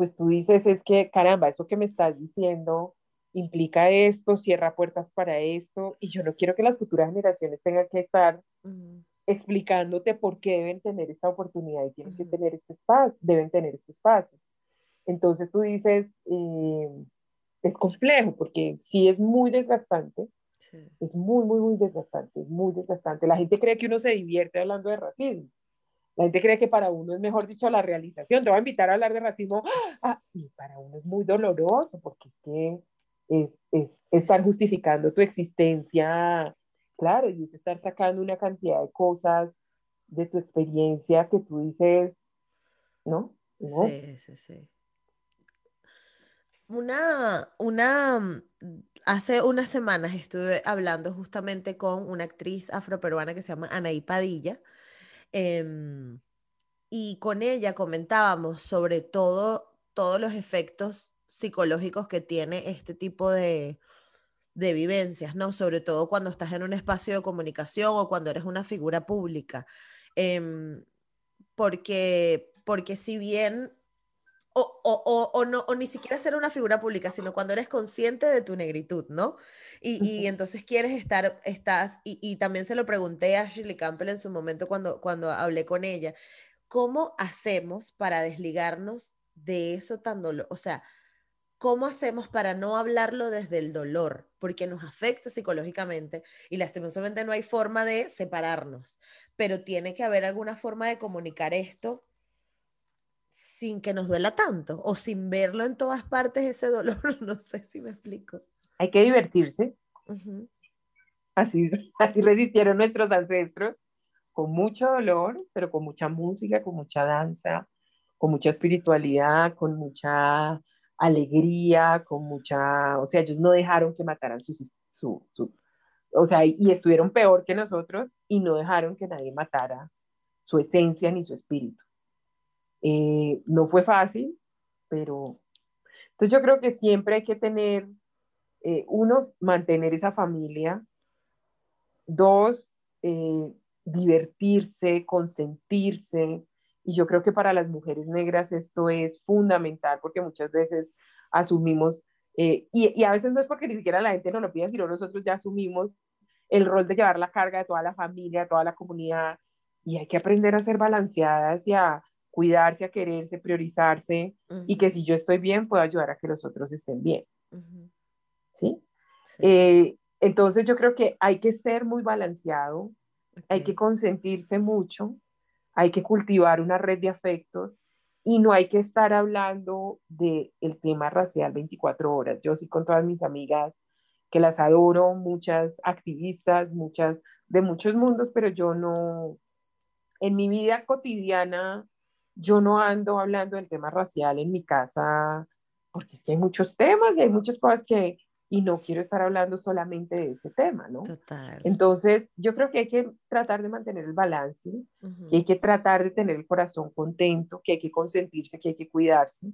[SPEAKER 3] pues tú dices, es que caramba, eso que me estás diciendo implica esto, cierra puertas para esto, y yo no quiero que las futuras generaciones tengan que estar
[SPEAKER 1] mm,
[SPEAKER 3] explicándote por qué deben tener esta oportunidad y tienen que
[SPEAKER 1] ujú,
[SPEAKER 3] tener este espacio, deben tener este espacio. Entonces tú dices, eh, es complejo porque sí es muy desgastante,
[SPEAKER 1] sí,
[SPEAKER 3] es muy, muy, muy desgastante, es muy desgastante. La gente cree que uno se divierte hablando de racismo. La gente cree que para uno es mejor dicho la realización. Te voy a invitar a hablar de racismo. Ah, y para uno es muy doloroso porque es que es, es estar
[SPEAKER 1] es-
[SPEAKER 3] justificando tu existencia, claro, y es estar sacando una cantidad de cosas de tu experiencia que tú dices, ¿no? No,
[SPEAKER 1] sí, sí, sí. Una, una, hace unas semanas estuve hablando justamente con una actriz afroperuana que se llama Anaí Padilla, em, y con ella comentábamos sobre todo, todos los efectos psicológicos que tiene este tipo de, de vivencias, ¿no? Sobre todo cuando estás en un espacio de comunicación o cuando eres una figura pública. Em, porque, porque si bien o, o, o, o no, o ni siquiera ser una figura pública, sino cuando eres consciente de tu negritud, ¿no? Y, y entonces quieres estar, estás, y, y también se lo pregunté a Shirley Campbell en su momento cuando, cuando hablé con ella, ¿cómo hacemos para desligarnos de eso tan dolor? O sea, ¿cómo hacemos para no hablarlo desde el dolor? Porque nos afecta psicológicamente y lastimosamente no hay forma de separarnos, pero tiene que haber alguna forma de comunicar esto sin que nos duela tanto o sin verlo en todas partes ese dolor. No sé si me explico.
[SPEAKER 3] hay que divertirse, Así, así resistieron nuestros ancestros, con mucho dolor, pero con mucha música, con mucha danza, con mucha espiritualidad, con mucha alegría, con mucha, o sea, ellos no dejaron que mataran su, su, su, o sea, y estuvieron peor que nosotros y no dejaron que nadie matara su esencia ni su espíritu. Eh, no fue fácil, pero entonces yo creo que siempre hay que tener, eh, uno, mantener esa familia, dos, eh, divertirse, consentirse, y yo creo que para las mujeres negras esto es fundamental porque muchas veces asumimos, y, y, a veces no es porque ni siquiera la gente nos lo pide, sino nosotros ya asumimos el rol de llevar la carga de toda la familia, toda la comunidad, y hay que aprender a ser balanceadas y a cuidarse, a quererse, priorizarse y que si yo estoy bien, puedo ayudar a que los otros estén bien. ¿Sí? Eh, entonces yo creo que hay que ser muy balanceado, hay que consentirse mucho, hay que cultivar una red de afectos y no hay que estar hablando del el tema racial 24 horas. Yo sí con todas mis amigas que las adoro, muchas activistas, muchas de muchos mundos, pero yo no, en mi vida cotidiana, yo no ando hablando del tema racial en mi casa, porque es que hay muchos temas y hay muchas cosas que, y no quiero estar hablando solamente de ese tema, ¿no? Total. Entonces, yo creo que hay que tratar de mantener el balance, que hay que tratar de tener el corazón contento, que hay que consentirse, que hay que cuidarse,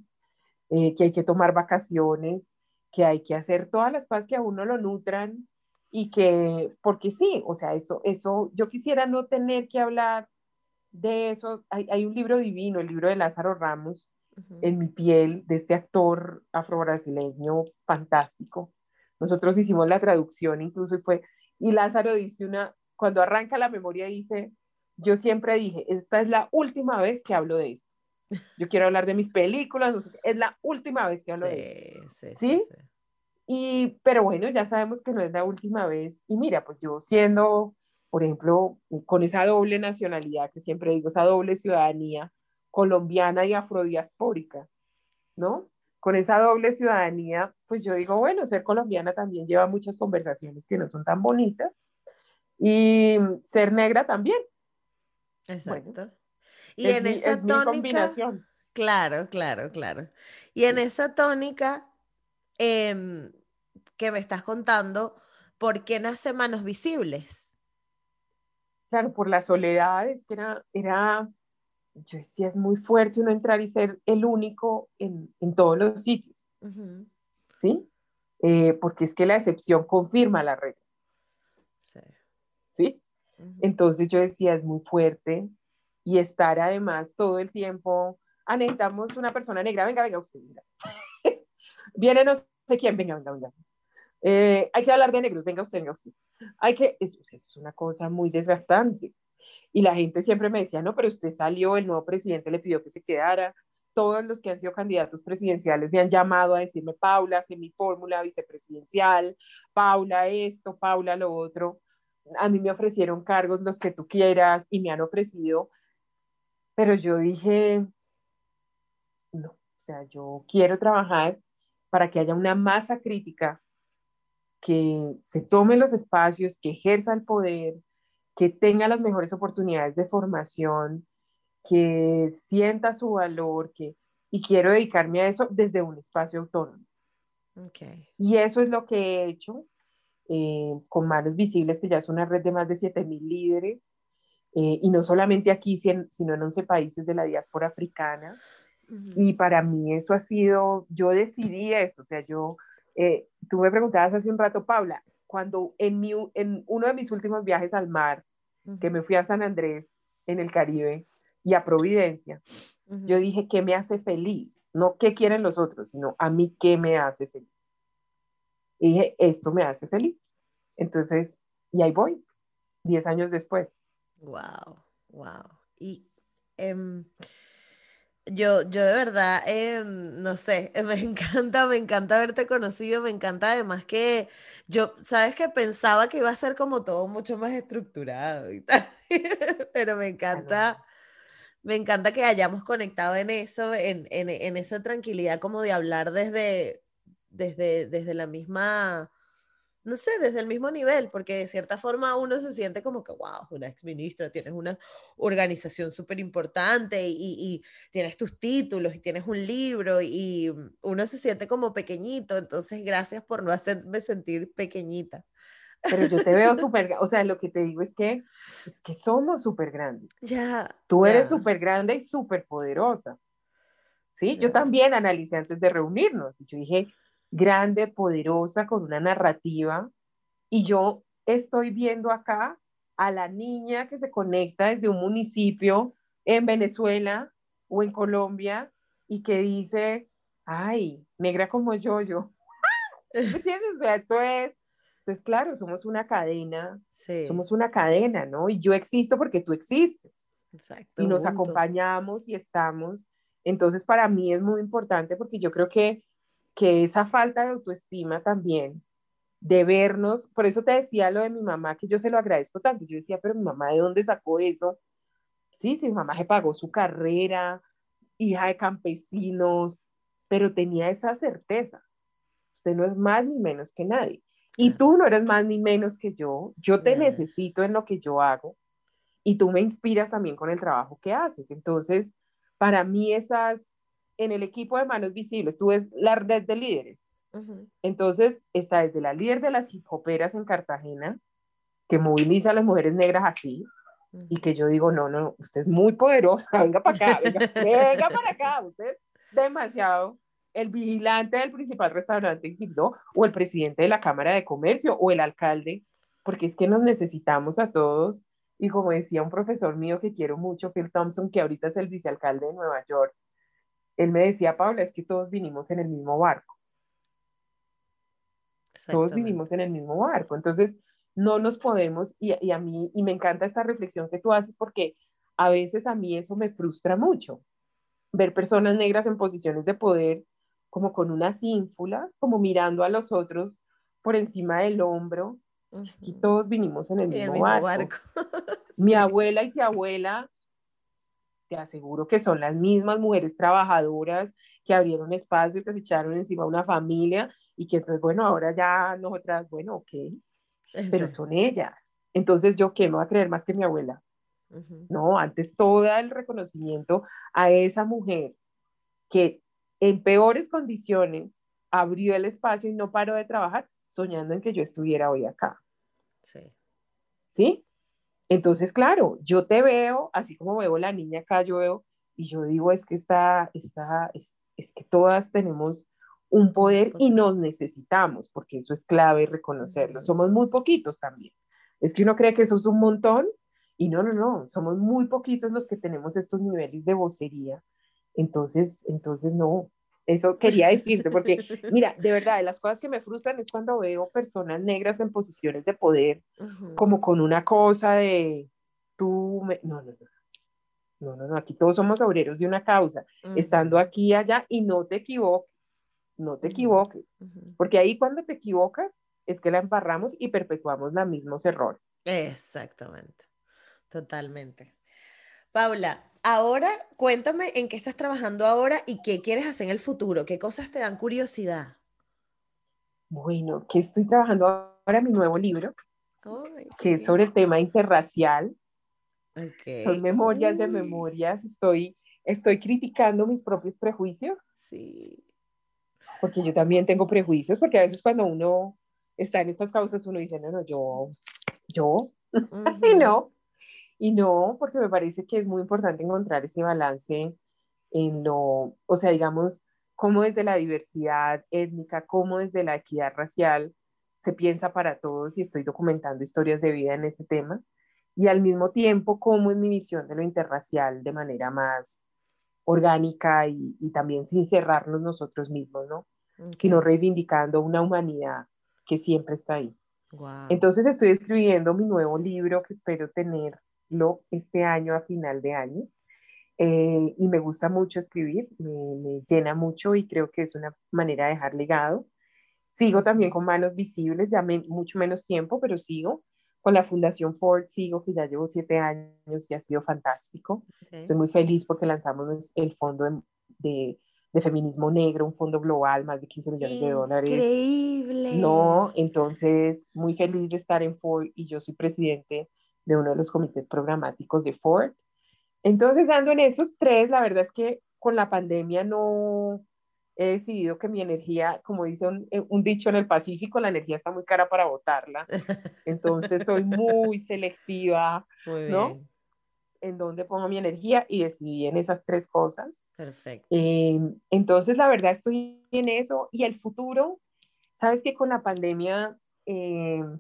[SPEAKER 3] eh, que hay que tomar vacaciones, que hay que hacer todas las cosas que a uno lo nutran y que, porque sí, o sea, eso, eso, yo quisiera no tener que hablar de eso, hay, un libro divino, el libro de Lázaro Ramos, En mi piel, de este actor afro-brasileño fantástico. Nosotros hicimos la traducción incluso y fue, y Lázaro dice una, cuando arranca la memoria dice, yo siempre dije, esta es la última vez que hablo de esto. Yo quiero hablar de mis películas, es la última vez que hablo de esto. Sí, sí, Y, pero bueno, ya sabemos que no es la última vez. Y mira, pues yo siendo por ejemplo, con esa doble nacionalidad que siempre digo, esa doble ciudadanía colombiana y afrodiaspórica, ¿no? Con esa doble ciudadanía, pues yo digo, bueno, ser colombiana también lleva muchas conversaciones que no son tan bonitas y ser negra también.
[SPEAKER 1] Exacto. y en esa tónica, combinación. Claro, claro, claro. Y en esa tónica em, que me estás contando, ¿por qué nace Manos Visibles?
[SPEAKER 3] Claro, por la soledad, es que era, era, yo decía, es muy fuerte uno entrar y ser el único en, en todos los sitios, ¿sí? Eh, porque es que la excepción confirma la regla. Sí. ¿Sí? Entonces yo decía, es muy fuerte y estar además todo el tiempo, ah, necesitamos una persona negra, venga, venga usted, venga. Viene no sé quién, venga, venga, venga. Eh, hay que hablar de negros, venga usted, venga usted. Hay que, eso, es una cosa muy desgastante. Y la gente siempre me decía, no, pero usted salió, el nuevo presidente le pidió que se quedara. Todos los que han sido candidatos presidenciales me han llamado a decirme, Paula, sé mi fórmula vicepresidencial, Paula esto, Paula lo otro. A mí me ofrecieron cargos los que tú quieras y me han ofrecido, pero yo dije, no, o sea, yo quiero trabajar para que haya una masa crítica que se tome los espacios, que ejerza el poder, que tenga las mejores oportunidades de formación, que sienta su valor, que, y quiero dedicarme a eso desde un espacio autónomo. Y eso es lo que he hecho eh, con Manos Visibles, que ya es una red de más de 7.000 líderes, eh, y no solamente aquí, sino en 11 países de la diáspora africana. Y para mí eso ha sido, yo decidí eso, o sea, yo eh, tú me preguntabas hace un rato, Paula, cuando en, mi, en uno de mis últimos viajes al mar, que me fui a San Andrés, en el Caribe, y a Providencia, yo dije, ¿qué me hace feliz? No qué quieren los otros, sino a mí qué me hace feliz. Y dije, esto me hace feliz. Entonces, y ahí voy, 10 años después.
[SPEAKER 1] Wow, wow. Y em, yo, yo de verdad, em, no sé, me encanta, me encanta haberte conocido, me encanta además que yo, sabes que pensaba que iba a ser como todo mucho más estructurado y tal, pero me encanta, me encanta que hayamos conectado en eso, en, en, esa tranquilidad como de hablar desde, desde, desde la misma, no sé, desde el mismo nivel, porque de cierta forma uno se siente como que, wow, una ex ministra, tienes una organización súper importante y, y, tienes tus títulos y tienes un libro y uno se siente como pequeñito, entonces gracias por no hacerme sentir pequeñita.
[SPEAKER 3] Pero yo te veo súper, o sea, lo que te digo es que, es que somos súper grandes.
[SPEAKER 1] Ya.
[SPEAKER 3] Tú eres súper grande y súper poderosa. ¿Sí? Yo también analicé antes de reunirnos. y Yo dije, grande, poderosa, con una narrativa. Y yo estoy viendo acá a la niña que se conecta desde un municipio en Venezuela o en Colombia y que dice, ay, negra como yo, yo. ¿Me entiendes? O sea, esto es, entonces, claro, somos una cadena, somos una cadena, ¿no? Y yo existo porque tú existes. Exacto. Y nos acompañamos y estamos. Entonces, para mí es muy importante porque yo creo que que esa falta de autoestima también, de vernos, por eso te decía lo de mi mamá, que yo se lo agradezco tanto, yo decía, pero mi mamá, ¿de dónde sacó eso? Sí, sí, mi mamá se pagó su carrera, hija de campesinos, pero tenía esa certeza. Usted no es más ni menos que nadie. Y tú no eres más ni menos que yo. Yo te necesito en lo que yo hago y tú me inspiras también con el trabajo que haces. Entonces, para mí esas, en el equipo de Manos Visibles, tú ves la red de líderes. Entonces, está desde la líder de las hip hoperas en Cartagena, que moviliza a las mujeres negras así, y que yo digo, no, no, usted es muy poderosa, venga para acá, venga, para acá, usted es demasiado el vigilante del principal restaurante en Quibdó, o el presidente de la Cámara de Comercio, o el alcalde, porque es que nos necesitamos a todos. Y como decía un profesor mío que quiero mucho, Phil Thompson, que ahorita es el vicealcalde de Nueva York, él me decía, Paula, es que todos vinimos en el mismo barco. Todos vinimos en el mismo barco. Entonces, no nos podemos, y, a mí, y me encanta esta reflexión que tú haces porque a veces a mí eso me frustra mucho, ver personas negras en posiciones de poder como con unas ínfulas, como mirando a los otros por encima del hombro. Y todos vinimos en el mismo, barco. Mi abuela y tu abuela te aseguro que son las mismas mujeres trabajadoras que abrieron espacio, que se echaron encima una familia y que entonces, bueno, ahora ya nosotras, bueno, ok, pero son ellas. Entonces, ¿yo qué me voy a creer más que mi abuela? No, antes todo el reconocimiento a esa mujer que en peores condiciones abrió el espacio y no paró de trabajar soñando en que yo estuviera hoy acá. Sí. ¿Sí? Entonces, claro, yo te veo, así como veo la niña acá, yo veo, y yo digo, es que está, está, es, es que todas tenemos un poder y nos necesitamos, porque eso es clave reconocerlo. Somos muy poquitos también. Es que uno cree que eso es un montón y no, no, no, somos muy poquitos los que tenemos estos niveles de vocería. Entonces, entonces no, eso quería decirte, porque mira, de verdad, las cosas que me frustran es cuando veo personas negras en posiciones de poder, como con una cosa de tú, no, no, no. No, no, no, aquí todos somos obreros de una causa, estando aquí y allá, y no te equivoques, no te equivoques, porque ahí cuando te equivocas es que la embarramos y perpetuamos los mismos errores.
[SPEAKER 1] Exactamente, totalmente. Paula, ahora cuéntame en qué estás trabajando ahora y qué quieres hacer en el futuro, qué cosas te dan curiosidad.
[SPEAKER 3] Bueno, que estoy trabajando ahora mi nuevo libro, que es sobre el tema interracial. Son memorias de memorias. Estoy, estoy criticando mis propios prejuicios.
[SPEAKER 1] Sí.
[SPEAKER 3] Porque yo también tengo prejuicios, porque a veces cuando uno está en estas causas, uno dice, no, no, yo, yo, y no, y no, porque me parece que es muy importante encontrar ese balance en lo, o sea, digamos, cómo desde la diversidad étnica, cómo desde la equidad racial se piensa para todos y estoy documentando historias de vida en ese tema. Y al mismo tiempo, cómo es mi visión de lo interracial de manera más orgánica y, también sin cerrarnos nosotros mismos, ¿no? Sino reivindicando una humanidad que siempre está ahí. Entonces estoy escribiendo mi nuevo libro que espero tener lo este año a final de año. Eh, y me gusta mucho escribir, me, llena mucho y creo que es una manera de dejar legado. Sigo también con Manos Visibles, ya mucho menos tiempo, pero sigo. Con la Fundación Ford sigo, que ya llevo siete años y ha sido fantástico. Estoy muy feliz porque lanzamos el fondo de, de, de feminismo negro, un fondo global, más de 15 millones de dólares.
[SPEAKER 1] Increíble.
[SPEAKER 3] No, entonces muy feliz de estar en Ford y yo soy presidente de uno de los comités programáticos de Ford. Entonces ando en esos tres, la verdad es que con la pandemia no he decidido que mi energía, como dice un, eh, un dicho en el Pacífico, la energía está muy cara para botarla. Entonces soy muy selectiva, muy ¿no? en dónde pongo mi energía y decidí en esas tres cosas.
[SPEAKER 1] Perfecto.
[SPEAKER 3] Em, entonces, la verdad, estoy en eso. Y el futuro, sabes que con la pandemia, em,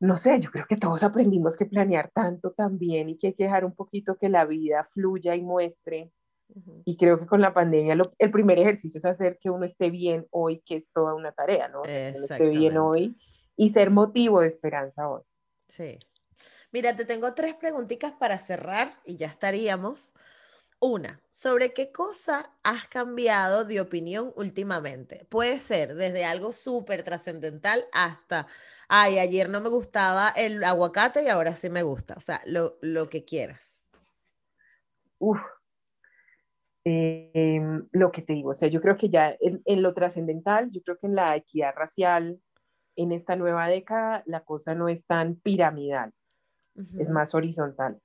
[SPEAKER 3] no sé, yo creo que todos aprendimos que planear tanto también y que hay que dejar un poquito que la vida fluya y muestre. Y creo que con la pandemia el primer ejercicio es hacer que uno esté bien hoy, que es toda una tarea, ¿no? Que uno esté bien hoy y ser motivo de esperanza hoy.
[SPEAKER 1] Sí. Mira, te tengo tres preguntitas para cerrar y ya estaríamos. Una, ¿sobre qué cosa has cambiado de opinión últimamente? Puede ser desde algo súper trascendental hasta, ay, ayer no me gustaba el aguacate y ahora sí me gusta. O sea, lo, que quieras.
[SPEAKER 3] Uf, em, lo que te digo, o sea, yo creo que ya en, en lo trascendental, yo creo que en la equidad racial, en esta nueva década, la cosa no es tan piramidal es más horizontal.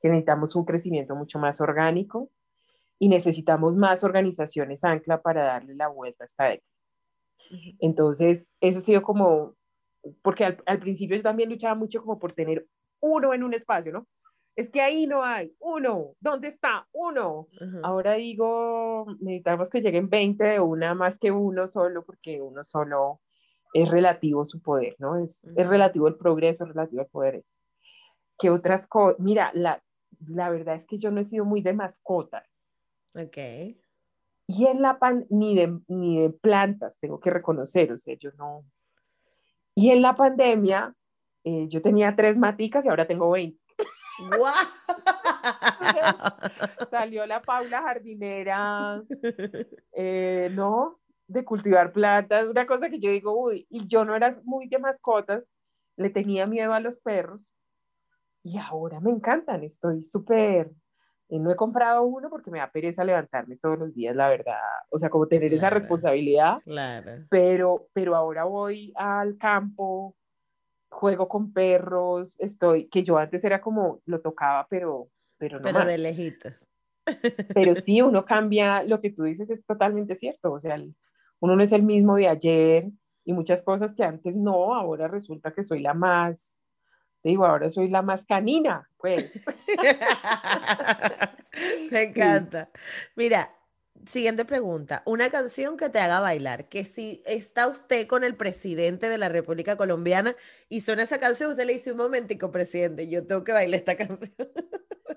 [SPEAKER 3] Que necesitamos un crecimiento mucho más orgánico y necesitamos más organizaciones ancla para darle la vuelta a esta década. Entonces, eso ha sido como, porque al, al, principio yo también luchaba mucho como por tener uno en un espacio, ¿no? Es que ahí no hay uno, ¿dónde está uno? Ahora digo, necesitamos que lleguen 20 de una más que uno solo, porque uno solo es relativo su poder, ¿no? Es, es relativo el progreso, es relativo al poder eso. ¿Qué otras cosas? Mira, la, la verdad es que yo no he sido muy de mascotas.
[SPEAKER 1] Ok.
[SPEAKER 3] Y en la pan, ni de, ni de plantas, tengo que reconocer, o sea, yo no. Y en la pandemia, eh, yo tenía tres maticas y ahora tengo 20. ¡Wow! Salió la Paula jardinera, eh, ¿no? de cultivar plantas, una cosa que yo digo, uy, y yo no era muy de mascotas, le tenía miedo a los perros y ahora me encantan, estoy súper, eh, no he comprado uno porque me da pereza levantarme todos los días, la verdad, o sea, como tener esa responsabilidad,
[SPEAKER 1] claro.
[SPEAKER 3] pero, pero ahora voy al campo, juego con perros, estoy, que yo antes era como, lo tocaba, pero, pero no.
[SPEAKER 1] Pero de lejitos.
[SPEAKER 3] Pero sí, uno cambia, lo que tú dices es totalmente cierto, o sea, uno no es el mismo de ayer y muchas cosas que antes no, ahora resulta que soy la más, te digo, ahora soy la más canina, pues.
[SPEAKER 1] Me encanta. Mira, siguiente pregunta, una canción que te haga bailar, que si está usted con el presidente de la República Colombiana y suena esa canción, usted le dice un momentico, presidente, yo tengo que bailar esta canción.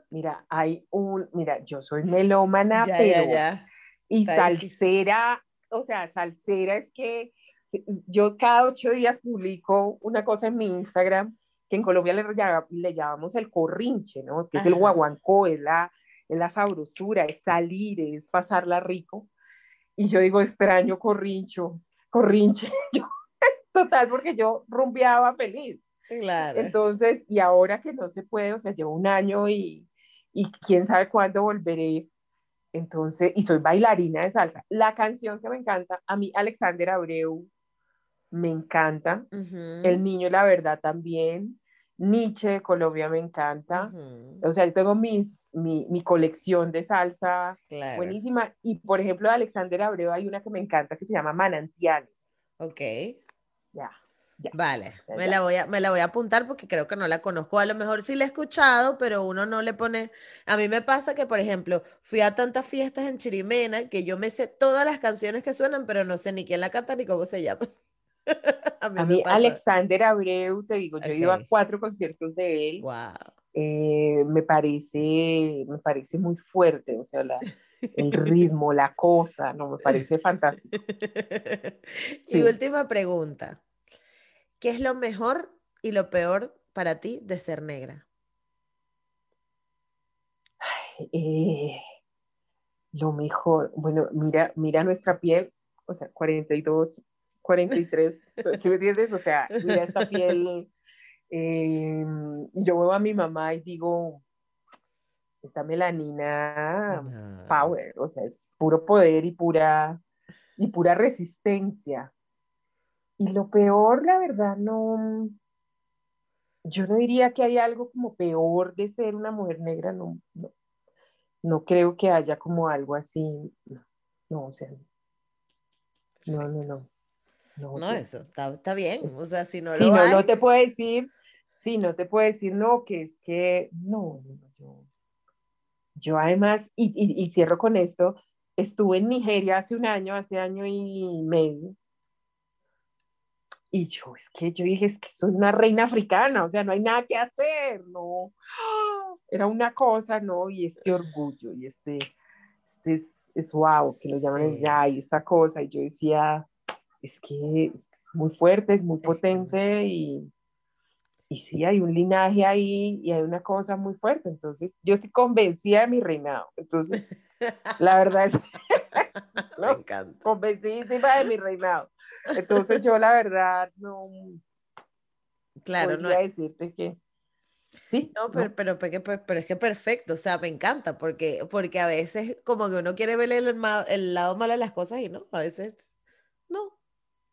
[SPEAKER 3] Mira, hay un, mira, yo soy melómana, pero y salsera o sea, salsera es que yo cada ocho días publico una cosa en mi Instagram que en Colombia le, le llamamos el corrinche, ¿no? Que es el guaguancó, es la, es la sabrosura, es salir, es pasarla rico. Y yo digo, extraño corrincho, corrinche, total, porque yo rumbeaba feliz.
[SPEAKER 1] Claro.
[SPEAKER 3] Entonces, y ahora que no se puede, o sea, llevo un año y, y quién sabe cuándo volveré, entonces, y soy bailarina de salsa. La canción que me encanta, a mí Alexander Abreu me encanta. El niño, la verdad, también. Nietzsche de Colombia me encanta. O sea, yo tengo mis, mi, mi colección de salsa buenísima. Y por ejemplo, de Alexander Abreu hay una que me encanta que se llama Manantiales.
[SPEAKER 1] Ok.
[SPEAKER 3] Ya.
[SPEAKER 1] Vale, me, la voy a, me la voy a apuntar porque creo que no la conozco. A lo mejor sí la he escuchado, pero uno no le pone... A mí me pasa que, por ejemplo, fui a tantas fiestas en Chirimena que yo me sé todas las canciones que suenan, pero no sé ni quién la canta ni cómo se llama.
[SPEAKER 3] a mí, Alexander Abreu, te digo, yo he ido a cuatro conciertos de él.
[SPEAKER 1] Wow.
[SPEAKER 3] Eh, me parece, me parece muy fuerte, o sea, el ritmo, la cosa, no, me parece fantástico.
[SPEAKER 1] Y última pregunta. ¿Qué es lo mejor y lo peor para ti de ser negra?
[SPEAKER 3] Eh, lo mejor, bueno, mira, mira nuestra piel, o sea, 42, 43, ¿sí me entiendes? O sea, mira esta piel. Eh, yo veo a mi mamá y digo, esta melanina power, o sea, es puro poder y pura, y pura resistencia. Y lo peor, la verdad, no, yo no diría que hay algo como peor de ser una mujer negra, no, no, creo que haya como algo así, no, o sea, no, no, no.
[SPEAKER 1] No, eso está, bien, o sea, si no
[SPEAKER 3] lo no, no te puedo decir, sí, no te puedo decir, no, que es que, no, yo, yo además, y, y cierro con esto, estuve en Nigeria hace un año, hace año y medio, y yo, es que yo dije, es que soy una reina africana, o sea, no hay nada que hacer, no. Era una cosa, ¿no? Y este orgullo, y este, este es, es wow, que lo llaman ya, y esta cosa, y yo decía, es que, es muy fuerte, es muy potente, y, y sí, hay un linaje ahí, y hay una cosa muy fuerte, entonces, yo estoy convencida de mi reinado, entonces, la verdad es,
[SPEAKER 1] Me encanta.
[SPEAKER 3] convencidísima de mi reinado. Entonces yo la verdad no
[SPEAKER 1] claro,
[SPEAKER 3] no decirte que sí.
[SPEAKER 1] No, pero, Pero, pero, es que perfecto, o sea, me encanta porque, porque a veces como que uno quiere ver el, el lado malo de las cosas y no, a veces no,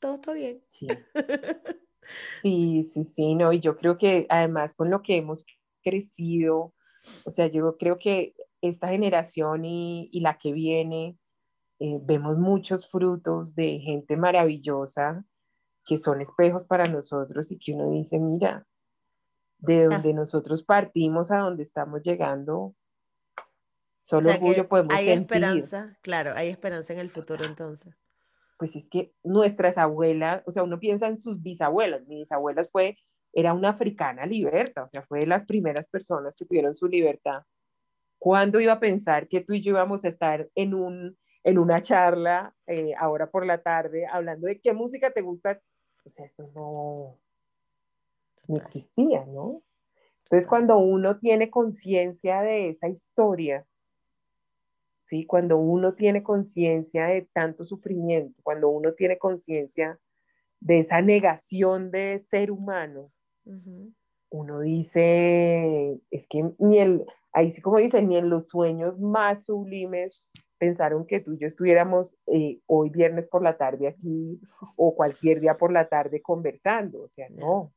[SPEAKER 1] todo está bien.
[SPEAKER 3] Sí. Sí, sí, sí, no, y yo creo que además con lo que hemos crecido, o sea, yo creo que esta generación y, y la que viene, eh, vemos muchos frutos de gente maravillosa que son espejos para nosotros y que uno dice, mira, de donde nosotros partimos a donde estamos llegando, solo orgullo podemos
[SPEAKER 1] hay esperanza, claro, hay esperanza en el futuro entonces.
[SPEAKER 3] Pues es que nuestras abuelas, o sea, uno piensa en sus bisabuelas, mis abuelas fue, era una africana liberta, o sea, fue de las primeras personas que tuvieron su libertad. ¿Cuándo iba a pensar que tú y yo íbamos a estar en un en una charla eh, ahora por la tarde hablando de qué música te gusta. O sea, eso no, no existía, ¿no? Entonces, cuando uno tiene conciencia de esa historia, ¿sí? Cuando uno tiene conciencia de tanto sufrimiento, cuando uno tiene conciencia de esa negación de ser humano, uno dice, es que ni el, ahí sí como dice, ni en los sueños más sublimes pensaron que tú y yo estuviéramos eh, hoy viernes por la tarde aquí o cualquier día por la tarde conversando, o sea, no.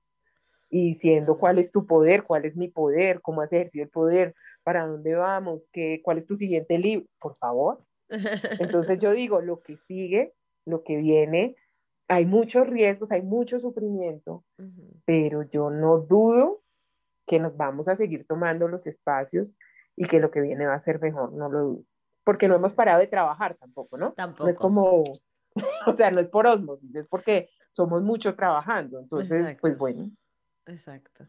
[SPEAKER 3] Y diciendo cuál es tu poder, cuál es mi poder, cómo has ejercido el poder, para dónde vamos, ¿Qué, cuál es tu siguiente libro, por favor. Entonces yo digo, lo que sigue, lo que viene, hay muchos riesgos, hay mucho sufrimiento, pero yo no dudo que nos vamos a seguir tomando los espacios y que lo que viene va a ser mejor, no lo dudo porque no hemos parado de trabajar tampoco, ¿no?
[SPEAKER 1] Tampoco.
[SPEAKER 3] No es como, o sea, no es por osmosis, es porque somos mucho trabajando. Entonces, pues bueno.
[SPEAKER 1] Exacto.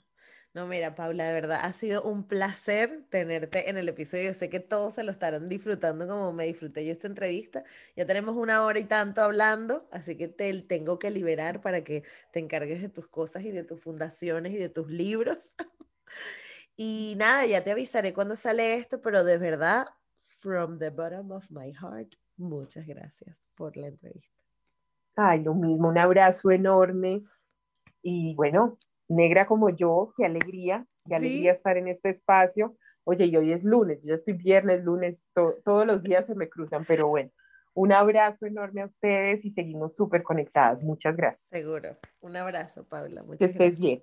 [SPEAKER 1] No, mira, Paula, de verdad, ha sido un placer tenerte en el episodio. Sé que todos se lo estarán disfrutando como me disfruté yo esta entrevista. Ya tenemos una hora y tanto hablando, así que te tengo que liberar para que te encargues de tus cosas y de tus fundaciones y de tus libros. y nada, ya te avisaré cuando sale esto, pero de verdad, from the bottom of my heart, muchas gracias por la entrevista.
[SPEAKER 3] Ay, lo mismo, un abrazo enorme. Y bueno, negra como yo, qué alegría, qué alegría estar en este espacio. Oye, y hoy es lunes, yo estoy viernes, lunes, todos los días se me cruzan, pero bueno, un abrazo enorme a ustedes y seguimos súper conectadas. Muchas gracias.
[SPEAKER 1] Seguro. Un abrazo, Paula.
[SPEAKER 3] Muchas que estés bien.